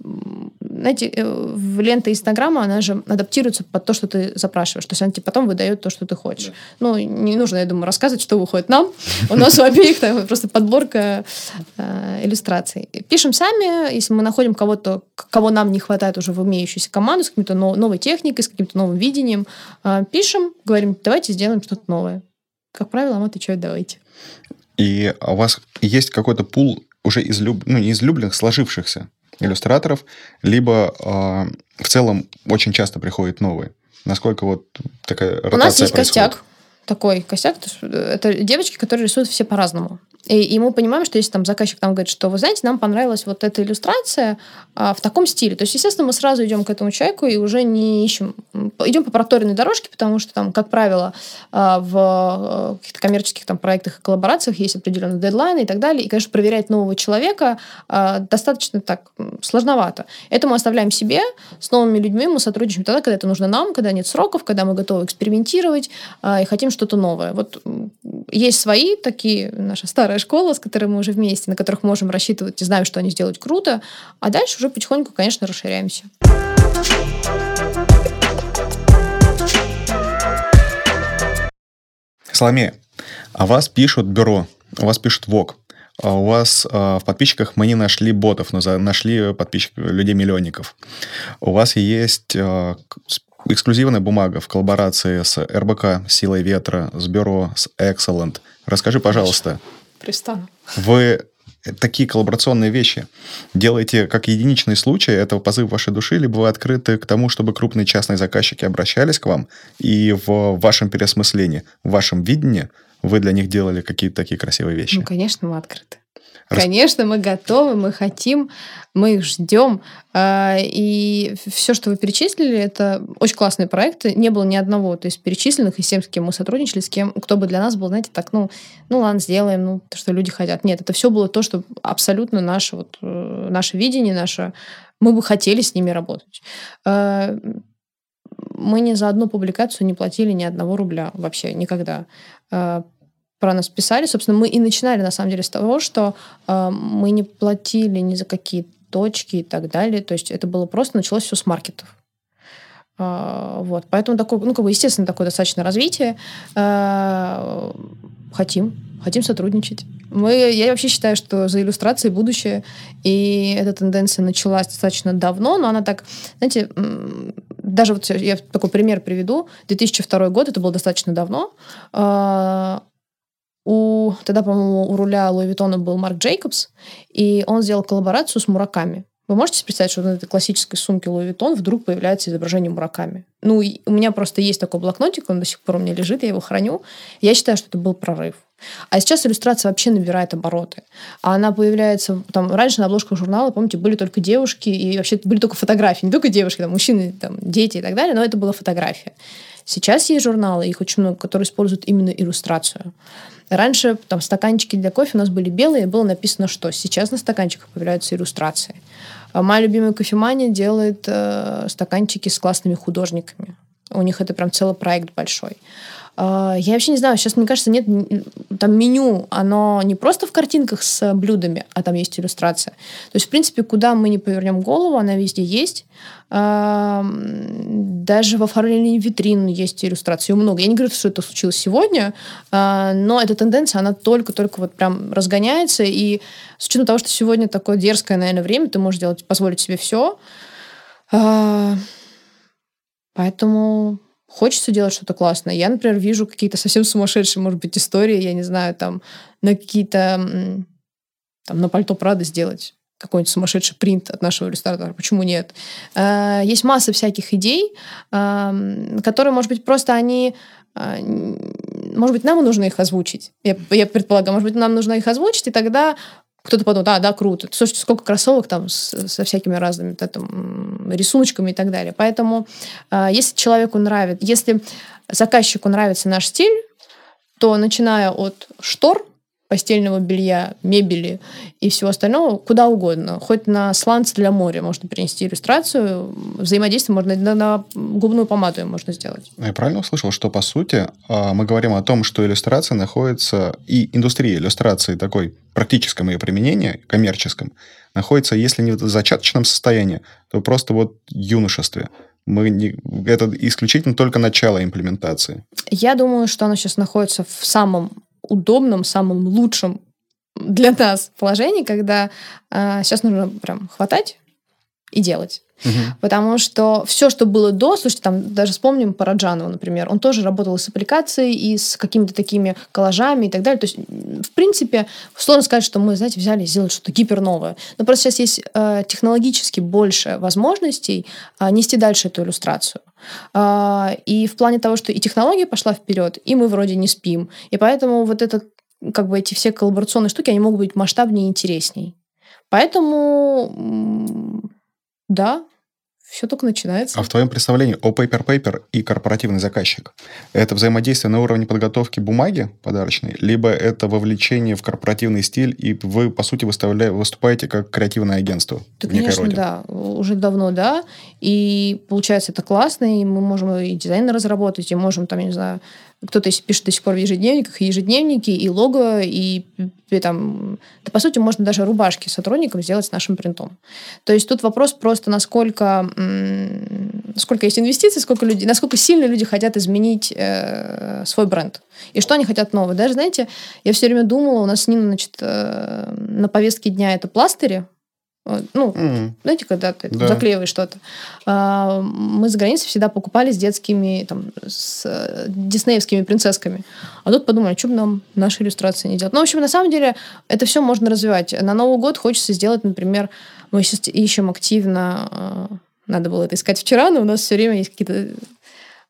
знаете, э, в лента Инстаграма, она же адаптируется под то, что ты запрашиваешь. То есть она тебе потом выдает то, что ты хочешь. Да. Ну, не нужно, я думаю, рассказывать, что выходит нам. У нас у обеих там просто подборка э, иллюстраций. Пишем сами, если мы находим кого-то, кого нам не хватает уже в имеющейся команду, с какой-то новой техникой, с каким-то новым видением, пишем, говорим, давайте сделаем что-то новое. Как правило, нам отвечают «давайте». И у вас есть какой-то пул уже из, люб... ну, не излюбленных, сложившихся иллюстраторов, либо э, в целом очень часто приходят новые? Насколько вот такая ротация У нас есть происходит? костяк, такой костяк. Это девочки, которые рисуют все по-разному. И, и мы понимаем, что если там заказчик нам говорит, что, вы знаете, нам понравилась вот эта иллюстрация а, в таком стиле. То есть, естественно, мы сразу идем к этому человеку и уже не ищем, идем по проторенной дорожке, потому что там, как правило, а, в а, каких-то коммерческих там проектах и коллаборациях есть определенные дедлайны и так далее. И, конечно, проверять нового человека а, достаточно так сложновато. Это мы оставляем себе. С новыми людьми мы сотрудничаем тогда, когда это нужно нам, когда нет сроков, когда мы готовы экспериментировать и хотим что-то новое. Вот есть свои такие, наша старая школа, с которой мы уже вместе, на которых можем рассчитывать и знаем, что они сделают круто, а дальше уже потихоньку, конечно, расширяемся. Соломея, а вас пишут бюро, у вас пишут ВОК. А у вас а, в подписчиках мы не нашли ботов, но за, нашли подписчиков, людей-миллионников. У вас есть а, эксклюзивная бумага в коллаборации с РБК, Силой Ветра, с Бюро, с Excellent. Расскажи, пожалуйста. Пристану. Вы такие коллаборационные вещи делаете как единичный случай, это позыв вашей души, либо вы открыты к тому, чтобы крупные частные заказчики обращались к вам, и в вашем переосмыслении, в вашем видении вы для них делали какие-то такие красивые вещи? Ну, конечно, мы открыты. Конечно, мы готовы, мы хотим, мы их ждем. А, и все, что вы перечислили, это очень классные проекты. Не было ни одного, то есть перечисленных, и всем, с кем мы сотрудничали, с кем, кто бы для нас был, знаете, так, ну, ну ладно, сделаем, ну, то, что люди хотят. Нет, это все было то, что абсолютно наше, вот, э, наше видение, наше... Мы бы хотели с ними работать. А, мы ни за одну публикацию не платили ни одного рубля вообще, никогда а, про нас писали. Собственно, мы и начинали, на самом деле, с того, что э, мы не платили ни за какие точки и так далее. То есть это было просто, началось все с маркетов. Э, вот. Поэтому такое, ну, как бы, естественно, такое достаточно развитие. Э, хотим, хотим сотрудничать. Мы, я вообще считаю, что за иллюстрацией будущее, и эта тенденция началась достаточно давно, но она так, знаете, даже вот я такой пример приведу. 2002 год, это было достаточно давно. У, тогда, по-моему, у руля Луи Виттона был Марк Джейкобс, и он сделал коллаборацию с Мураками. Вы можете представить, что на этой классической сумке Луи Виттон вдруг появляется изображение Мураками? Ну, у меня просто есть такой блокнотик, он до сих пор у меня лежит, я его храню. Я считаю, что это был прорыв. А сейчас иллюстрация вообще набирает обороты. А она появляется... Там, раньше на обложках журнала, помните, были только девушки, и вообще были только фотографии. Не только девушки, там, мужчины, там, дети и так далее, но это была фотография. Сейчас есть журналы, их очень много, которые используют именно иллюстрацию. Раньше там стаканчики для кофе у нас были белые, было написано что. Сейчас на стаканчиках появляются иллюстрации. А моя любимая кофемания делает э, стаканчики с классными художниками. У них это прям целый проект большой. А, я вообще не знаю, сейчас, мне кажется, нет там меню, оно не просто в картинках с блюдами, а там есть иллюстрация. То есть, в принципе, куда мы не повернем голову, она везде есть. А, даже в оформлении витрин есть иллюстрации много. Я не говорю, что это случилось сегодня, а, но эта тенденция, она только-только вот прям разгоняется. И с учетом того, что сегодня такое дерзкое, наверное, время, ты можешь делать, позволить себе все. Поэтому хочется делать что-то классное. Я, например, вижу какие-то совсем сумасшедшие, может быть, истории, я не знаю, там, на какие-то, там, на пальто Прада сделать какой-нибудь сумасшедший принт от нашего иллюстратора. Почему нет? А, есть масса всяких идей, которые, может быть, просто они а, может быть, нам нужно их озвучить. Я, я предполагаю, может быть, нам нужно их озвучить, и тогда кто-то подумал, да, да, круто. Слушайте, сколько кроссовок там с, со всякими разными там, рисуночками и так далее. Поэтому, э, если человеку нравится, если заказчику нравится наш стиль, то начиная от штор, постельного белья, мебели и всего остального, куда угодно. Хоть на сланцы для моря можно принести иллюстрацию. Взаимодействие можно на, на губную помаду можно сделать. Я правильно услышал, что, по сути, а, мы говорим о том, что иллюстрация находится, и индустрия иллюстрации такой практическом ее применении, коммерческом, находится, если не в зачаточном состоянии, то просто вот юношестве. Мы не, это исключительно только начало имплементации. Я думаю, что оно сейчас находится в самом удобном, самом лучшем для нас положении, когда э, сейчас нужно прям хватать и делать. Угу. Потому что все, что было до, слушайте, там даже вспомним Параджанова, например, он тоже работал с аппликацией, и с какими-то такими коллажами и так далее. То есть, в принципе, сложно сказать, что мы, знаете, взяли и сделали что-то гиперновое. Но просто сейчас есть э, технологически больше возможностей э, нести дальше эту иллюстрацию. Э, и в плане того, что и технология пошла вперед, и мы вроде не спим. И поэтому вот это как бы эти все коллаборационные штуки, они могут быть масштабнее и интересней. Поэтому да, все только начинается. А в твоем представлении о paper и корпоративный заказчик это взаимодействие на уровне подготовки бумаги подарочной, либо это вовлечение в корпоративный стиль, и вы, по сути, выставляете, выступаете как креативное агентство? Да, конечно, роде. да. Уже давно, да. И получается, это классно, и мы можем и дизайн разработать, и можем там, я не знаю, кто-то пишет до сих пор в ежедневниках, и ежедневники, и лого, и там, да, по сути, можно даже рубашки сотрудникам сделать с нашим принтом. То есть тут вопрос просто, насколько, сколько есть инвестиций, сколько людей, насколько сильно люди хотят изменить э, свой бренд. И что они хотят нового. Даже, знаете, я все время думала, у нас Нина, значит, э, на повестке дня это пластыри, ну, mm-hmm. знаете, когда ты да. заклеиваешь что-то. А, мы за границей всегда покупали с детскими, там, с э, диснеевскими принцессками. А тут подумали, а что бы нам наши иллюстрации не делать. Ну, в общем, на самом деле, это все можно развивать. На Новый год хочется сделать, например, мы сейчас ищем активно, э, надо было это искать вчера, но у нас все время есть какие-то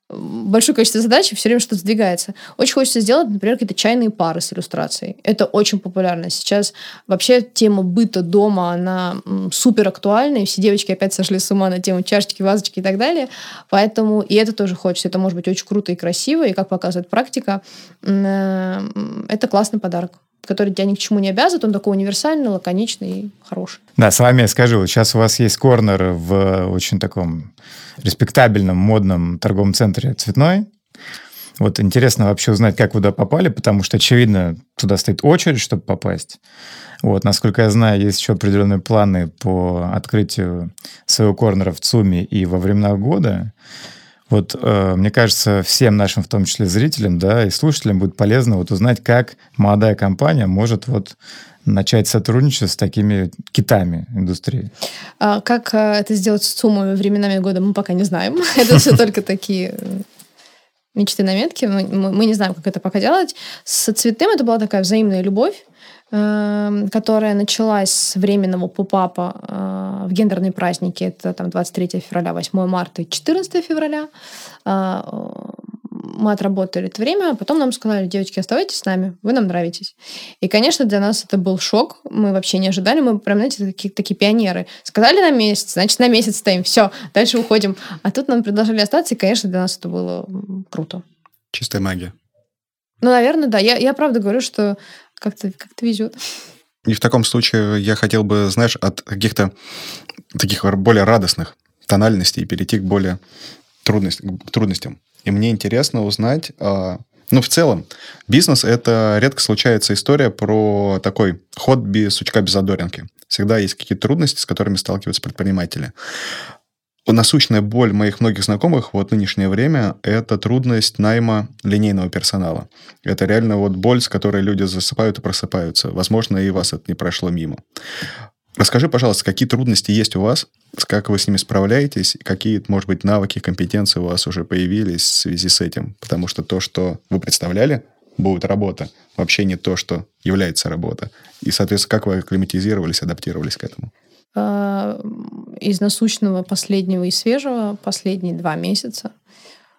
большое количество задач, и все время что-то сдвигается. Очень хочется сделать, например, какие-то чайные пары с иллюстрацией. Это очень популярно. Сейчас вообще тема быта дома, она супер актуальна, и все девочки опять сошли с ума на тему чашечки, вазочки и так далее. Поэтому и это тоже хочется. Это может быть очень круто и красиво, и, как показывает практика, э, это классный подарок который тебя ни к чему не обязывает, он такой универсальный, лаконичный и хороший. Да, с вами я скажу, сейчас у вас есть корнер в очень таком респектабельном, модном торговом центре «Цветной». Вот интересно вообще узнать, как вы туда попали, потому что, очевидно, туда стоит очередь, чтобы попасть. Вот, насколько я знаю, есть еще определенные планы по открытию своего корнера в ЦУМе и во времена года. Вот, э, мне кажется, всем нашим, в том числе зрителям, да, и слушателям будет полезно вот узнать, как молодая компания может вот начать сотрудничать с такими китами индустрии? А, как э, это сделать с суммами временами года, мы пока не знаем. Это все только такие э, мечты, наметки. Мы, мы не знаем, как это пока делать. С цветным это была такая взаимная любовь которая началась с временного попапа э, в гендерные праздники. Это там 23 февраля, 8 марта и 14 февраля мы отработали это время, а потом нам сказали, девочки, оставайтесь с нами, вы нам нравитесь. И, конечно, для нас это был шок, мы вообще не ожидали, мы прям, знаете, такие, такие пионеры. Сказали на месяц, значит, на месяц стоим, все, дальше уходим. А тут нам предложили остаться, и, конечно, для нас это было круто. Чистая магия. Ну, наверное, да. Я, я правда говорю, что как-то как везет. И в таком случае я хотел бы, знаешь, от каких-то таких более радостных тональностей перейти к более трудность, к трудностям. И мне интересно узнать, а, ну, в целом, бизнес – это редко случается история про такой ход без сучка без задоринки. Всегда есть какие-то трудности, с которыми сталкиваются предприниматели. Насущная боль моих многих знакомых вот нынешнее время – это трудность найма линейного персонала. Это реально вот боль, с которой люди засыпают и просыпаются. Возможно, и вас это не прошло мимо. Расскажи, пожалуйста, какие трудности есть у вас, как вы с ними справляетесь, какие, может быть, навыки, компетенции у вас уже появились в связи с этим. Потому что то, что вы представляли, будет работа, вообще не то, что является работа. И, соответственно, как вы акклиматизировались, адаптировались к этому? А, из насущного последнего и свежего последние два месяца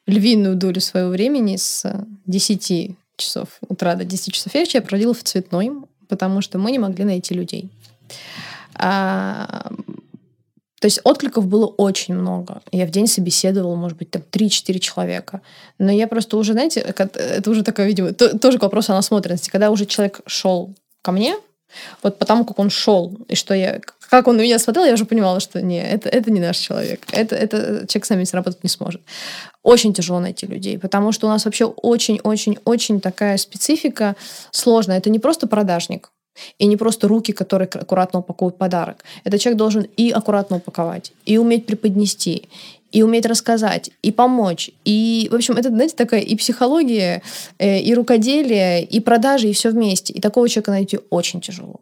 львиную долю своего времени с 10 часов утра до 10 часов вечера я проводила в цветной, потому что мы не могли найти людей. А, то есть откликов было очень много. Я в день собеседовала, может быть, там 3-4 человека. Но я просто уже, знаете, это уже такое, видимо, тоже к вопросу о насмотренности. Когда уже человек шел ко мне, вот потому как он шел, и что я, как он на меня смотрел, я уже понимала, что не, это, это не наш человек. Это, это человек с нами сработать не сможет. Очень тяжело найти людей, потому что у нас вообще очень-очень-очень такая специфика сложная. Это не просто продажник, и не просто руки, которые аккуратно упаковывают подарок. Этот человек должен и аккуратно упаковать, и уметь преподнести, и уметь рассказать, и помочь. И, в общем, это, знаете, такая и психология, э, и рукоделие, и продажи, и все вместе. И такого человека найти очень тяжело.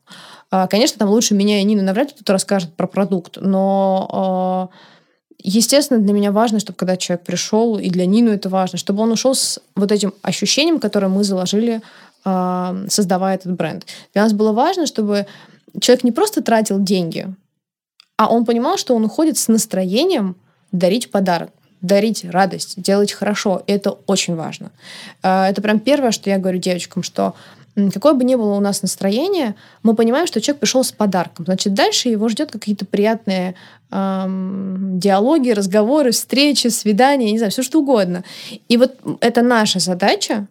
А, конечно, там лучше меня и Нина навряд ли кто-то расскажет про продукт, но а, естественно, для меня важно, чтобы когда человек пришел, и для Нину это важно, чтобы он ушел с вот этим ощущением, которое мы заложили создавая этот бренд. Для нас было важно, чтобы человек не просто тратил деньги, а он понимал, что он уходит с настроением дарить подарок дарить радость, делать хорошо. Это очень важно. А, это прям первое, что я говорю девочкам, что какое бы ни было у нас настроение, мы понимаем, что человек пришел с подарком. Значит, дальше его ждет какие-то приятные эм, диалоги, разговоры, встречи, свидания, не знаю, все что угодно. И вот это наша задача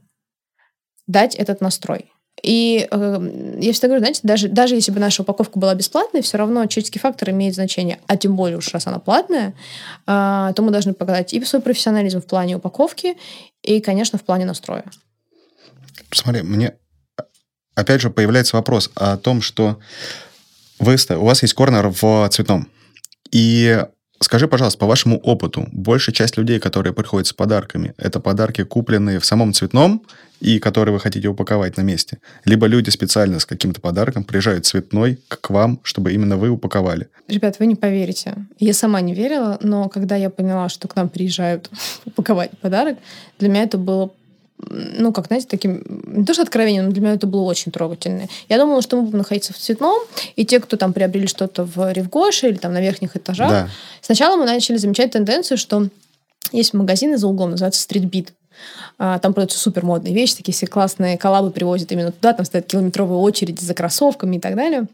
дать этот настрой. И э, я всегда говорю, знаете, даже, даже если бы наша упаковка была бесплатной, все равно человеческий фактор имеет значение. А тем более уж раз она платная, э, то мы должны показать и свой профессионализм в плане упаковки, и, конечно, в плане настроя. Смотри, мне опять же, появляется вопрос о том, что вы, у вас есть корнер в цветном. И Скажи, пожалуйста, по вашему опыту, большая часть людей, которые приходят с подарками, это подарки, купленные в самом цветном и которые вы хотите упаковать на месте? Либо люди специально с каким-то подарком приезжают цветной к вам, чтобы именно вы упаковали? Ребят, вы не поверите. Я сама не верила, но когда я поняла, что к нам приезжают упаковать подарок, для меня это было ну, как, знаете, таким, не то что откровением, но для меня это было очень трогательно. Я думала, что мы будем находиться в цветном, и те, кто там приобрели что-то в Ревгоше или там на верхних этажах, да. сначала мы начали замечать тенденцию, что есть магазины за углом, называется Beat. А, там продаются супер модные вещи, такие все классные коллабы привозят именно туда, там стоят километровые очереди за кроссовками и так далее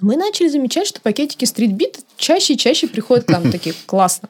мы начали замечать, что пакетики стритбит чаще и чаще приходят к нам такие классно.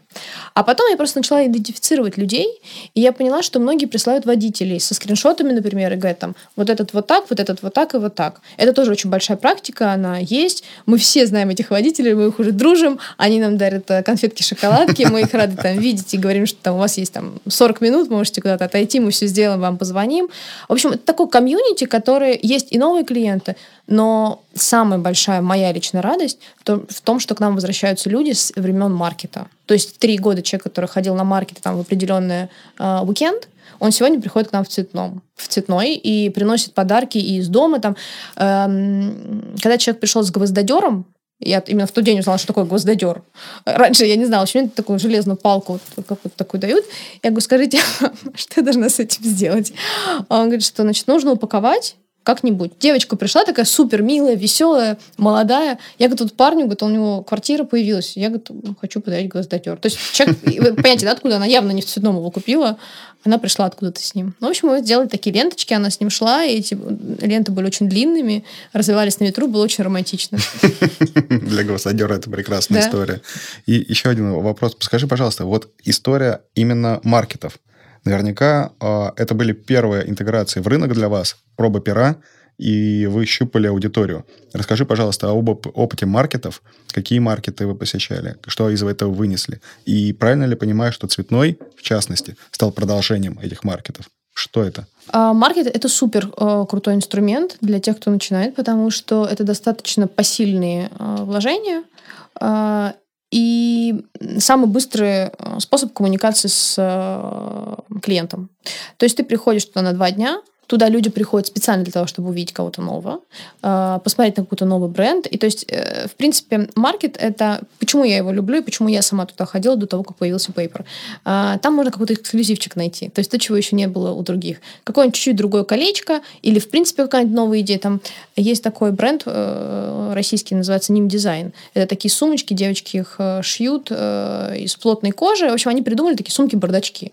А потом я просто начала идентифицировать людей, и я поняла, что многие присылают водителей со скриншотами, например, и говорят там, вот этот вот так, вот этот вот так и вот так. Это тоже очень большая практика, она есть. Мы все знаем этих водителей, мы их уже дружим, они нам дарят э, конфетки, шоколадки, мы их рады там видеть и говорим, что там у вас есть там 40 минут, можете куда-то отойти, мы все сделаем, вам позвоним. В общем, это такой комьюнити, который есть и новые клиенты, но самая большая моя личная радость в том, что к нам возвращаются люди с времен маркета. То есть три года человек, который ходил на маркет там, в определенный э, уикенд, он сегодня приходит к нам в цветном, в цветной и приносит подарки и из дома. Там, эм, когда человек пришел с гвоздодером, я именно в тот день узнала, что такое гвоздодер. Раньше я не знала, что это такую железную палку вот, какую-то такую дают. Я говорю, скажите, что я должна с этим сделать? Он говорит, что значит, нужно упаковать как-нибудь. Девочка пришла такая супер милая, веселая, молодая. Я говорю, тут парню, говорит, у него квартира появилась. Я говорю, хочу подарить гвоздодер. То есть человек, понимаете, да, откуда она явно не в цветном его купила, она пришла откуда-то с ним. Ну, в общем, мы сделали такие ленточки, она с ним шла, и эти ленты были очень длинными, развивались на ветру, было очень романтично. Для гвоздодера это прекрасная история. И еще один вопрос. Скажи, пожалуйста, вот история именно маркетов. Наверняка э, это были первые интеграции в рынок для вас, проба пера, и вы щупали аудиторию. Расскажи, пожалуйста, об опыте маркетов. Какие маркеты вы посещали? Что из этого вынесли? И правильно ли понимаю, что цветной, в частности, стал продолжением этих маркетов? Что это? А, маркет – это супер э, крутой инструмент для тех, кто начинает, потому что это достаточно посильные вложения, и самый быстрый э, способ коммуникации с э, клиентом. То есть ты приходишь туда на два дня, Туда люди приходят специально для того, чтобы увидеть кого-то нового, а, посмотреть на какой-то новый бренд. И то есть, э, в принципе, маркет — это... Почему я его люблю и почему я сама туда ходила до того, как появился Paper. А, там можно какой-то эксклюзивчик найти. То есть то, чего еще не было у других. Какое-нибудь чуть-чуть другое колечко или, в принципе, какая-нибудь новая идея. Там есть такой бренд э, российский, называется Ним Дизайн. Это такие сумочки, девочки их э, шьют из плотной кожи. В общем, они придумали такие сумки-бардачки.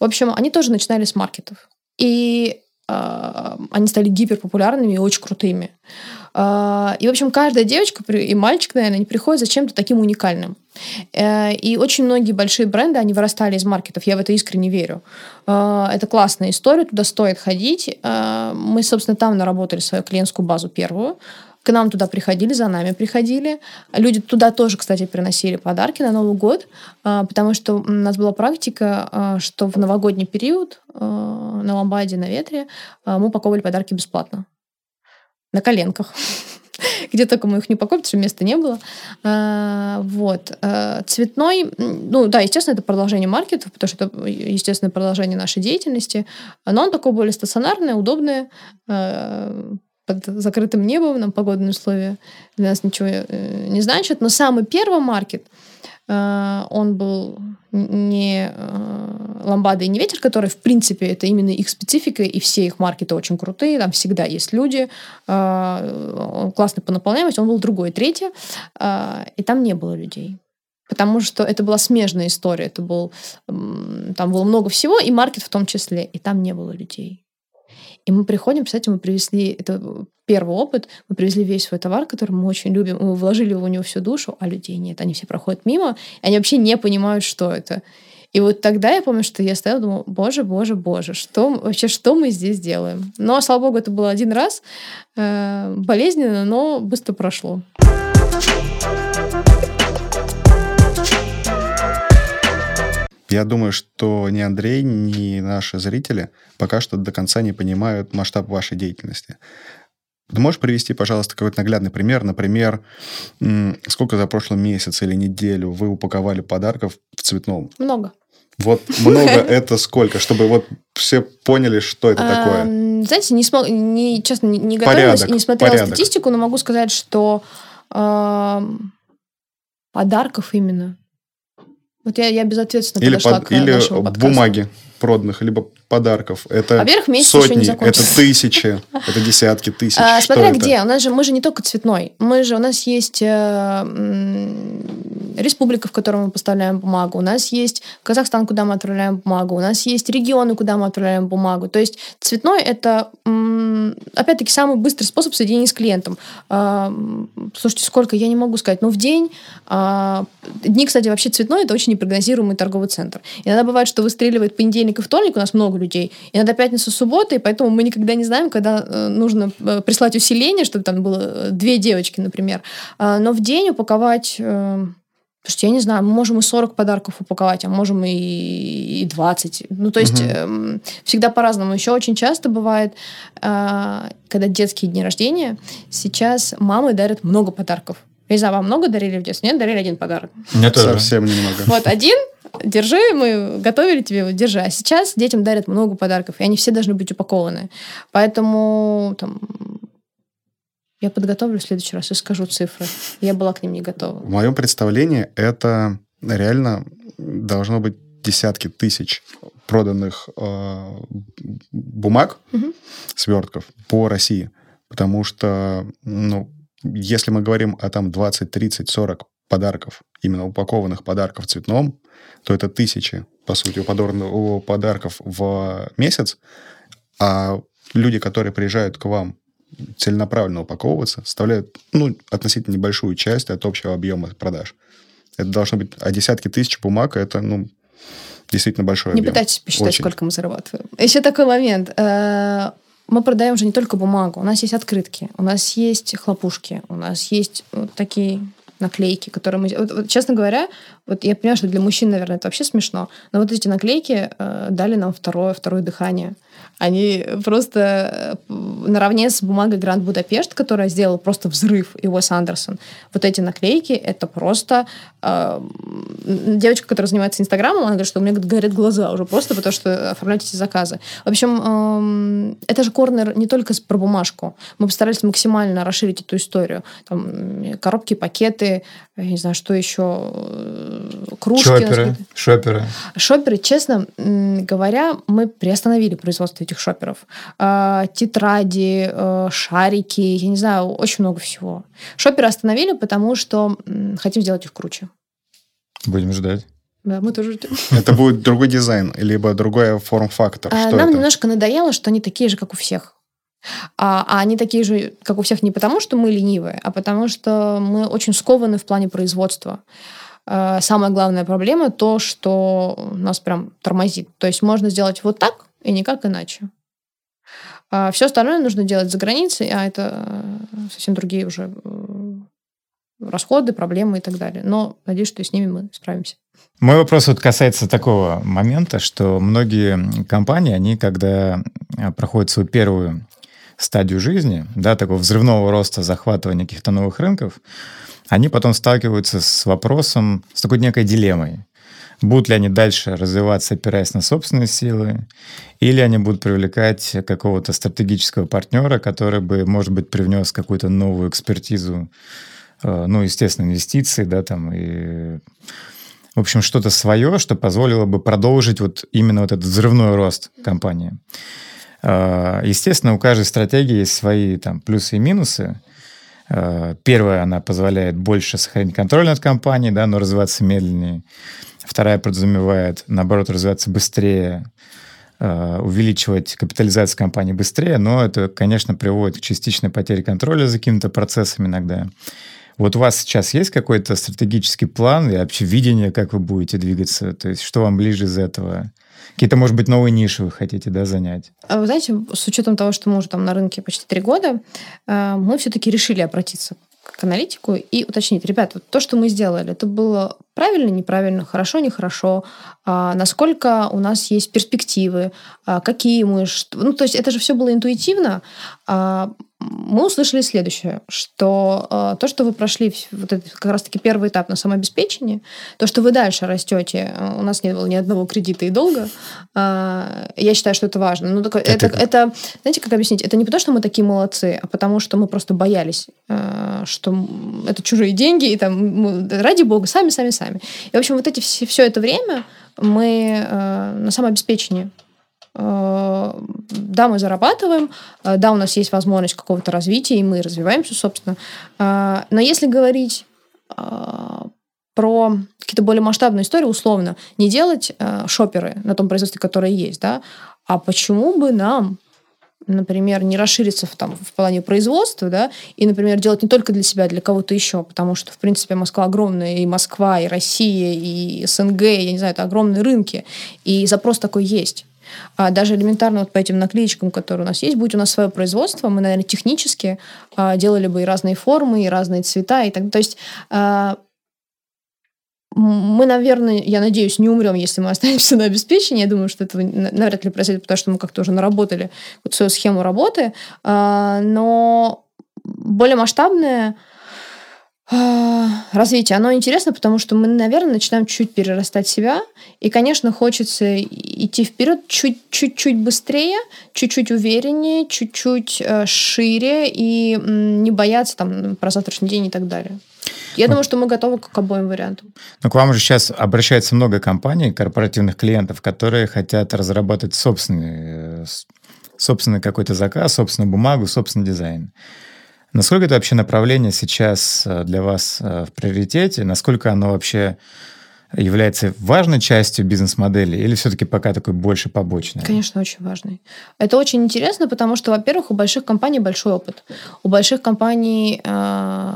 В общем, они тоже начинали с маркетов. И они стали гиперпопулярными и очень крутыми. А, и, в общем, каждая девочка и мальчик, наверное, они приходят за чем-то таким уникальным. Э, и очень многие большие бренды, они вырастали из маркетов. Я в это искренне верю. А, это классная история, туда стоит ходить. Мы, собственно, там наработали свою клиентскую базу первую. К нам туда приходили, за нами приходили. Люди туда тоже, кстати, приносили подарки на Новый год, а, потому что у нас была практика, а, что в новогодний период а, на Ламбаде, на Ветре мы упаковывали подарки бесплатно. На коленках где только мы их не упаковали, потому что места не было. Вот. Цветной, ну да, естественно, это продолжение маркетов, потому что это, естественно, продолжение нашей деятельности, но он такой более стационарный, удобный, под закрытым небом, нам погодные условия для нас ничего э, не значат. Но самый первый маркет, э, он был не э, ламбада и не ветер, который, в принципе, это именно их специфика, и все их маркеты очень крутые, там всегда есть люди, классный по наполняемости, он был другой, третий, и там не было людей. Потому что это была смежная история, это был, там было много всего, и маркет в том числе, и там не было людей. И мы приходим, кстати, мы привезли, это первый опыт, мы привезли весь свой товар, который мы очень любим, мы вложили в него всю душу, а людей нет, они все проходят мимо, и они вообще не понимают, что это. И вот тогда я помню, что я стояла, думала, боже, боже, боже, что вообще, что мы здесь делаем? Но, слава богу, это было один раз, э, болезненно, но быстро прошло. Я думаю, что ни Андрей, ни наши зрители пока что до конца не понимают масштаб вашей деятельности. Ты можешь привести, пожалуйста, какой-то наглядный пример? Например, сколько за прошлый месяц или неделю вы упаковали подарков в цветном? Много. Вот много это сколько, чтобы вот все поняли, что это такое? Знаете, не, смог, не честно, не, не готовилась порядок, и не смотрела порядок. статистику, но могу сказать, что э, подарков именно. Вот я, я безответственно или подошла под, к или нашему подкасту. бумаги проданных, либо подарков. Это Во-первых, месяц сотни, еще не это тысячи, это десятки тысяч. А, смотря где. Это? У нас же мы же не только цветной. Мы же у нас есть э, республика, в которой мы поставляем бумагу. У нас есть Казахстан, куда мы отправляем бумагу. У нас есть регионы, куда мы отправляем бумагу. То есть цветной это опять-таки самый быстрый способ соединения с клиентом. А, слушайте, сколько я не могу сказать, но в день а, дни, кстати, вообще цветной это очень непрогнозируемый торговый центр. Иногда бывает, что выстреливает понедельник и вторник у нас много людей. Иногда пятница, суббота, и поэтому мы никогда не знаем, когда э, нужно э, прислать усиление, чтобы там было э, две девочки, например. А, но в день упаковать... Слушайте, я не знаю, мы можем и 40 подарков упаковать, а можем и, и 20. Ну, то есть угу. э, всегда по-разному. Еще очень часто бывает, э, когда детские дни рождения, сейчас мамы дарят много подарков. Я не знаю, вам много дарили в детстве? Нет, дарили один подарок. Мне тоже. Совсем немного. Вот один, держи, мы готовили тебе, вот, держи. А сейчас детям дарят много подарков, и они все должны быть упакованы. Поэтому там, я подготовлю в следующий раз и скажу цифры. Я была к ним не готова. В моем представлении это реально должно быть десятки тысяч проданных э, бумаг, угу. свертков по России. Потому что, ну, если мы говорим о там 20, 30, 40 подарков, именно упакованных подарков в цветном, то это тысячи, по сути, подорных подарков в месяц, а люди, которые приезжают к вам целенаправленно упаковываться, составляют ну, относительно небольшую часть от общего объема продаж. Это должно быть, а десятки тысяч бумаг, это, ну, действительно большой Не объем. пытайтесь посчитать, Очень. сколько мы зарабатываем. Еще такой момент. Э, мы продаем же не только бумагу. У нас есть открытки, у нас есть хлопушки, у нас есть вот такие наклейки, которые мы... Вот, вот, честно говоря, вот я понимаю, что для мужчин, наверное, это вообще смешно, но вот эти наклейки э, дали нам второе, второе дыхание. Они просто э, наравне с бумагой Гранд Будапешт, которая сделала просто взрыв, и Уэс Андерсон. Вот эти наклейки, это просто... Э, девочка, которая занимается Инстаграмом, она говорит, что у меня горят глаза уже просто потому, что оформлять эти заказы. В общем, э, это же корнер не только про бумажку. Мы постарались максимально расширить эту историю. Там коробки, пакеты, я не знаю, что еще, э, кружки. Шоперы, шоперы. Шоперы, честно говоря, мы приостановили производство этих шоперов. А, тетради, э, шарики, я не знаю, очень много всего. Шоперы остановили, потому что хотим сделать их круче. Будем ждать. Да, мы тоже ждем. Это будет другой дизайн, либо другой форм-фактор. А, нам это? немножко надоело, что они такие же, как у всех. А, а они такие же, как у всех, не потому, что мы ленивые, а потому, что мы очень скованы в плане производства. А, самая главная проблема то, что нас прям тормозит. То есть можно сделать вот так и никак иначе. А все остальное нужно делать за границей, а это э, совсем другие уже э, расходы, проблемы и так далее. Но надеюсь, что с ними мы справимся. Мой вопрос вот касается такого момента, что многие компании, они когда э, проходят свою первую стадию жизни, да, такого взрывного роста, захватывания каких-то новых рынков, они потом сталкиваются с вопросом, с такой некой дилеммой. Будут ли они дальше развиваться, опираясь на собственные силы, или они будут привлекать какого-то стратегического партнера, который бы, может быть, привнес какую-то новую экспертизу, ну, естественно, инвестиции, да, там, и, в общем, что-то свое, что позволило бы продолжить вот именно вот этот взрывной рост компании. А, естественно, у каждой стратегии есть свои там плюсы и минусы. А, первая, она позволяет больше сохранить контроль над компанией, да, но развиваться медленнее. Вторая подразумевает, наоборот, развиваться быстрее, а, увеличивать капитализацию компании быстрее, но это, конечно, приводит к частичной потере контроля за какими-то процессами иногда. Вот у вас сейчас есть какой-то стратегический план и вообще видение, как вы будете двигаться? То есть что вам ближе из этого? Какие-то, может быть, новые ниши вы хотите да, занять? А вы знаете, с учетом того, что мы уже там на рынке почти три года, э, мы все-таки решили обратиться к аналитику и уточнить, ребят, вот то, что мы сделали, это было правильно, неправильно, хорошо, нехорошо, а, насколько у нас есть перспективы, а, какие мы, ну то есть это же все было интуитивно, а, мы услышали следующее, что э, то, что вы прошли вот этот как раз-таки первый этап на самообеспечении, то, что вы дальше растете, э, у нас не было ни одного кредита и долга, э, я считаю, что это важно. Ну, такое, это, это, это, знаете, как объяснить? Это не потому, что мы такие молодцы, а потому, что мы просто боялись, э, что это чужие деньги, и там, мы, ради бога, сами, сами, сами. И, в общем, вот эти все, все это время мы э, на самообеспечении да, мы зарабатываем, э, да, у нас есть возможность какого-то развития, и мы развиваемся, собственно. Э, но если говорить про какие-то более масштабные истории, условно, не делать шоперы на том производстве, которое есть, да, а почему бы нам например, не расшириться в, там, в плане производства, да, и, например, делать не только для себя, а для кого-то еще, потому что, в принципе, Москва огромная, и Москва, и Россия, и СНГ, я не знаю, это огромные рынки, и запрос такой есть. А даже элементарно вот по этим наклеечкам, которые у нас есть, будет у нас свое производство, мы, наверное, технически а, делали бы и разные формы, и разные цвета, и так. То есть а, мы, наверное, я надеюсь, не умрем, если мы останемся на обеспечении. Я думаю, что этого навряд ли произойдет, потому что мы как-то уже наработали вот свою схему работы. А, но более масштабная развитие, оно интересно, потому что мы, наверное, начинаем чуть перерастать себя, и, конечно, хочется идти вперед чуть-чуть быстрее, чуть-чуть увереннее, чуть-чуть э, шире и не бояться там про завтрашний день и так далее. Я ну, думаю, что мы готовы к обоим вариантам. Ну, к вам же сейчас обращается много компаний, корпоративных клиентов, которые хотят разработать собственный, э, собственный какой-то заказ, собственную бумагу, собственный дизайн. Насколько это вообще направление сейчас э, для вас э, в приоритете? Насколько оно вообще является важной частью бизнес-модели или все-таки пока такой больше побочный? Конечно, очень важный. Это очень интересно, потому что, во-первых, у больших компаний большой опыт. У больших компаний э,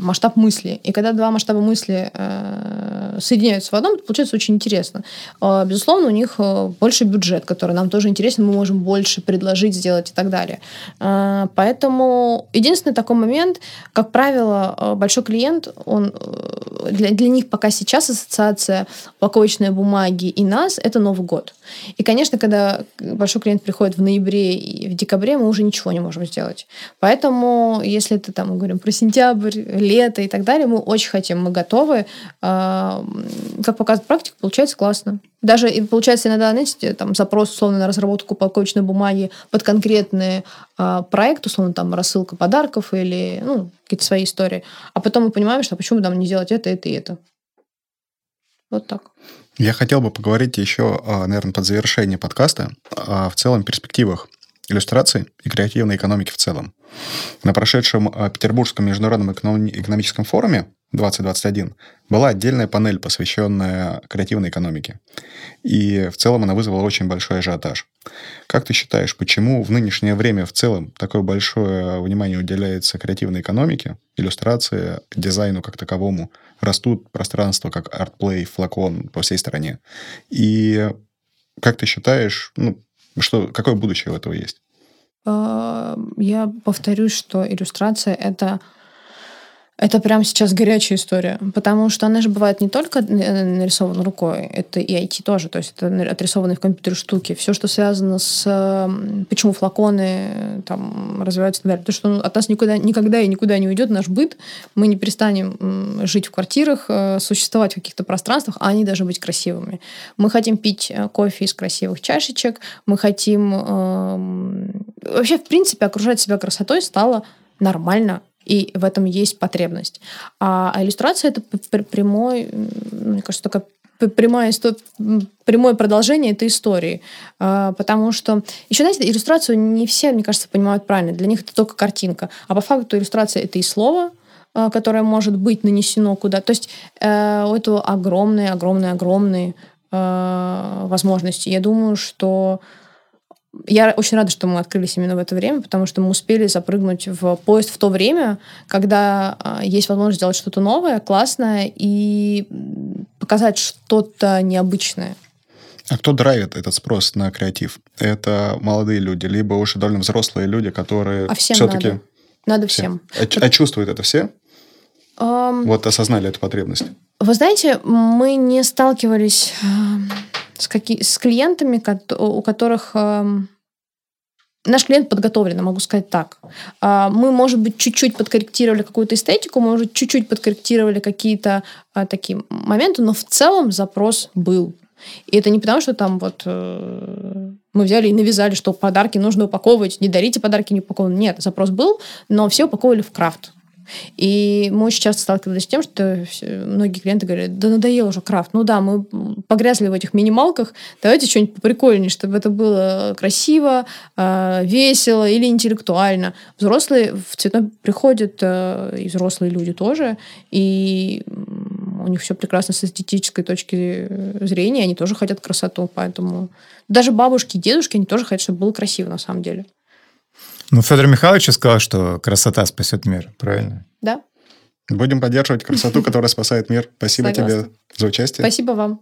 масштаб мысли. И когда два масштаба мысли э, соединяются в одном, это получается очень интересно. Э, безусловно, у них э, больше бюджет, который нам тоже интересен, мы можем больше предложить, сделать и так далее. Э, поэтому единственный такой момент, как правило, э, большой клиент, он э, для, для них пока сейчас ассоциация презентация упаковочной бумаги и нас, это Новый год. И, конечно, когда большой клиент приходит в ноябре и в декабре, мы уже ничего не можем сделать. Поэтому, если это там, мы говорим про сентябрь, лето и так далее, мы очень хотим, мы готовы. А, как показывает практика, получается классно. Даже получается иногда, знаете, там запрос условно на разработку упаковочной бумаги под конкретный э, проект, условно там рассылка подарков или ну, какие-то свои истории. А потом мы понимаем, что почему нам не делать это, это и это. Вот так. Я хотел бы поговорить еще, а, наверное, под завершение подкаста о в целом перспективах иллюстрации и креативной экономики в целом. На прошедшем а, Петербургском международном экономическом форуме 2021 была отдельная панель, посвященная креативной экономике. И в целом она вызвала очень большой ажиотаж. Как ты считаешь, почему в нынешнее время в целом такое большое внимание уделяется креативной экономике, иллюстрации, дизайну как таковому? Растут пространства, как ArtPlay, Флакон по всей стране. И как ты считаешь, ну, что, какое будущее у этого есть? А, я повторюсь, что иллюстрация — это это прямо сейчас горячая история, потому что она же бывает не только нарисована рукой, это и IT тоже, то есть это отрисованные в компьютере штуки. Все, что связано с... Почему флаконы там развиваются и так далее. Потому что от нас никуда, никогда и никуда не уйдет наш быт. Мы не перестанем жить в квартирах, э, существовать в каких-то пространствах, а они должны быть красивыми. Мы хотим пить э, кофе из красивых чашечек, мы хотим... Э, вообще, в принципе, окружать себя красотой стало нормально и в этом есть потребность. А, иллюстрация это прямой, мне кажется, такая прямое, прямое продолжение этой истории. А, потому что, еще, знаете, иллюстрацию не все, мне кажется, понимают правильно. Для них это только картинка. А по факту иллюстрация это и слово, а, которое может быть нанесено куда. То есть э, у этого огромные, огромные, огромные э, возможности. Я думаю, что я очень рада, что мы открылись именно в это время, потому что мы успели запрыгнуть в поезд в то время, когда э, есть возможность сделать что-то новое, классное и показать что-то необычное. А кто драйвит этот спрос на креатив? Это молодые люди, либо уже довольно взрослые люди, которые а всем все-таки... Надо, надо всем. всем. А, а чувствуют это все? Um, вот осознали эту потребность. Вы знаете, мы не сталкивались с, каки- с клиентами, у которых наш клиент подготовлен, могу сказать так. А, мы, может быть, чуть-чуть подкорректировали какую-то эстетику, может, чуть-чуть подкорректировали какие-то а, такие моменты, но в целом запрос был. И это не потому, что там вот э, мы взяли и навязали, что подарки нужно упаковывать, не дарите подарки не упакованные. Нет, запрос был, но все упаковывали в крафт. И мы очень часто сталкивались с тем, что многие клиенты говорят, да надоел уже крафт. Ну да, мы погрязли в этих минималках, давайте что-нибудь поприкольнее, чтобы это было красиво, а, весело или интеллектуально. Взрослые в цветной приходят, э, и взрослые люди тоже, и у них все прекрасно с эстетической точки зрения, они тоже хотят красоту, поэтому даже бабушки и дедушки, они тоже хотят, чтобы было красиво на самом деле. Ну, Федор Михайлович сказал, что красота спасет мир, правильно? Да. Будем поддерживать красоту, которая спасает мир. Спасибо тебе за участие. Спасибо вам.